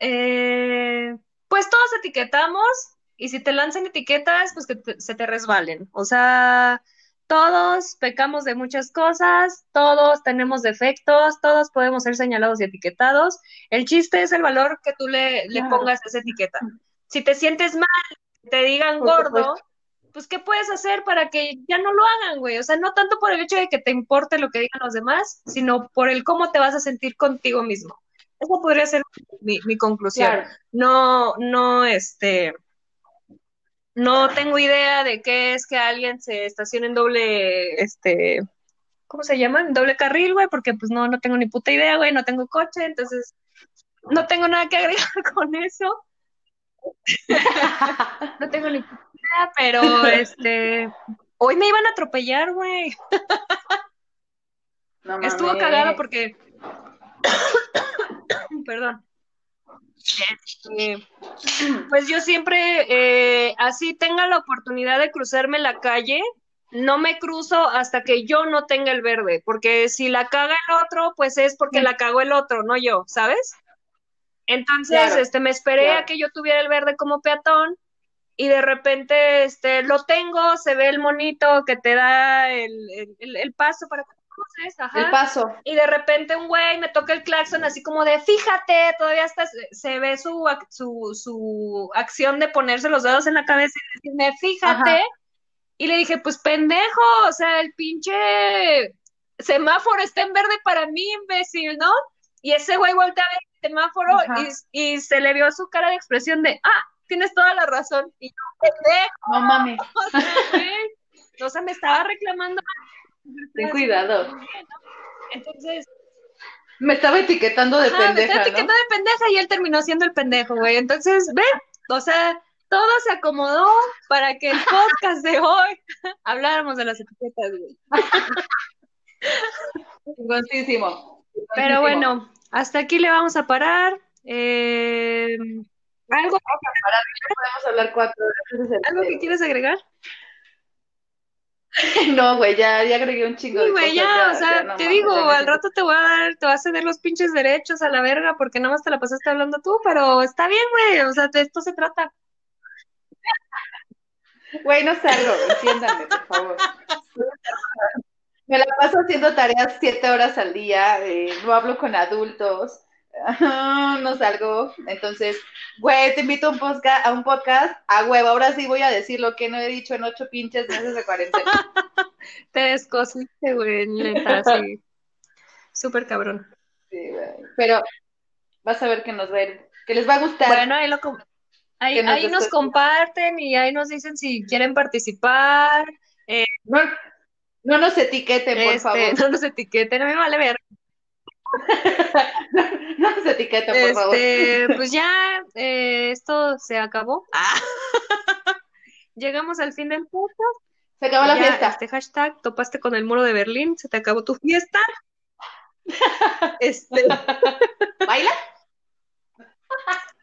eh, pues todos etiquetamos y si te lanzan etiquetas, pues que se te resbalen. O sea, todos pecamos de muchas cosas, todos tenemos defectos, todos podemos ser señalados y etiquetados. El chiste es el valor que tú le, pongas a esa etiqueta. Si te sientes mal, te digan gordo, pues ¿qué puedes hacer para que ya no lo hagan, güey? O sea, no tanto por el hecho de que te importe lo que digan los demás, sino por el cómo te vas a sentir contigo mismo. Esa podría ser mi, mi conclusión. No, no, este, no tengo idea de qué es que alguien se estacione en doble, este, ¿cómo se llama? En doble carril, güey, porque pues no, no tengo ni puta idea, güey, no tengo coche, entonces no tengo nada que agregar con eso. no tengo ni puta idea, pero este, hoy me iban a atropellar, güey. Estuvo cagado porque, perdón, este, pues yo siempre, eh, así tenga la oportunidad de cruzarme la calle, no me cruzo hasta que yo no tenga el verde, porque si la caga el otro, pues es porque la cagó el otro, no yo, ¿sabes? Entonces, este, me esperé a que yo tuviera el verde como peatón y de repente, este, lo tengo, se ve el monito que te da el, el, el paso para el paso. Y de repente un güey me toca el claxon así como de, fíjate, todavía hasta se ve su, su, su acción de ponerse los dedos en la cabeza y decirme, fíjate. Y le dije, pues pendejo, o sea, el pinche semáforo está en verde para mí, imbécil, ¿no? Y ese güey voltea a ver el semáforo y, y, se le vio su cara de expresión de, ah, tienes toda la razón. Y yo, pendejo. No mames. O sea, me estaba reclamando. Ten cuidado. Entonces. Me estaba etiquetando de pendeja. Me estaba etiquetando de pendeja y él terminó siendo el pendejo, güey. Entonces, ve, o sea, todo se acomodó para que el podcast de hoy habláramos de las etiquetas, güey. Pero bueno, hasta aquí le vamos a parar. Eh, ¿Algo, podemos hablar cuatro ¿Algo que quieres agregar? No, güey, ya, ya agregué un chingo sí, güey, ya, o sea, te digo, al rato te voy a dar, te voy a ceder los pinches derechos a la verga porque nada más te la pasaste hablando tú, pero está bien, güey, o sea, de esto se trata. Güey, no salgo, entiéndame, por favor. Me la paso haciendo tareas siete horas al día, eh, no hablo con adultos, no salgo. Entonces, güey, te invito a un, podcast, a un podcast, a huevo, ahora sí voy a decir lo que no he dicho en ocho pinches meses de cuarentena. te descosiste, güey, neta, sí. Súper cabrón. Sí, güey. Pero vas a ver que nos va que les va a gustar. Bueno, ahí lo Ahí, nos, ahí nos comparten y ahí nos dicen si quieren participar. Eh, no, no nos etiqueten, por este, favor. No nos etiqueten, a mí me vale ver. no, nos etiqueten, por favor. Este, pues ya eh, esto se acabó. Llegamos al fin del podcast. Se acabó la fiesta. Este hashtag, topaste con el muro de Berlín, se te acabó tu fiesta. este. ¿Baila?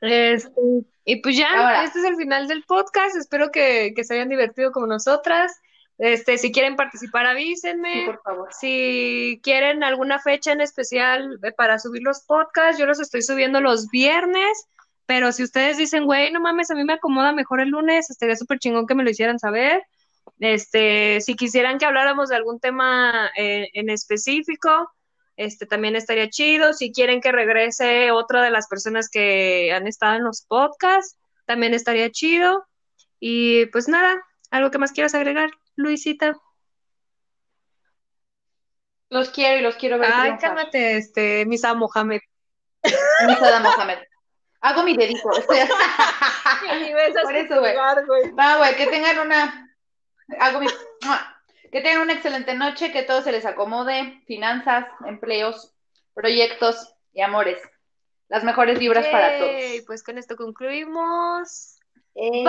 Este, y pues ya, este es el final del podcast. Espero que, que se hayan divertido como nosotras. Este, si quieren participar, avísenme. por favor. Si quieren alguna fecha en especial eh, para subir los podcasts, yo los estoy subiendo los viernes. Pero si ustedes dicen, güey, no mames, a mí me acomoda mejor el lunes, estaría súper chingón que me lo hicieran saber. Este, si quisieran que habláramos de algún tema eh, en específico, este también estaría chido. Si quieren que regrese otra de las personas que han estado en los podcasts, también estaría chido. Y pues nada, ¿algo que más quieras agregar? Luisita. Los quiero y los quiero ver. Ay, cálmate, este, Misa Mohamed. Misa Mohamed. Hago mi dedito. Estoy... Por eso, güey. Va, güey, que tengan una. Hago mi. Que tengan una excelente noche, que todo se les acomode. Finanzas, empleos, proyectos y amores. Las mejores vibras para todos. Pues con esto concluimos. Bye.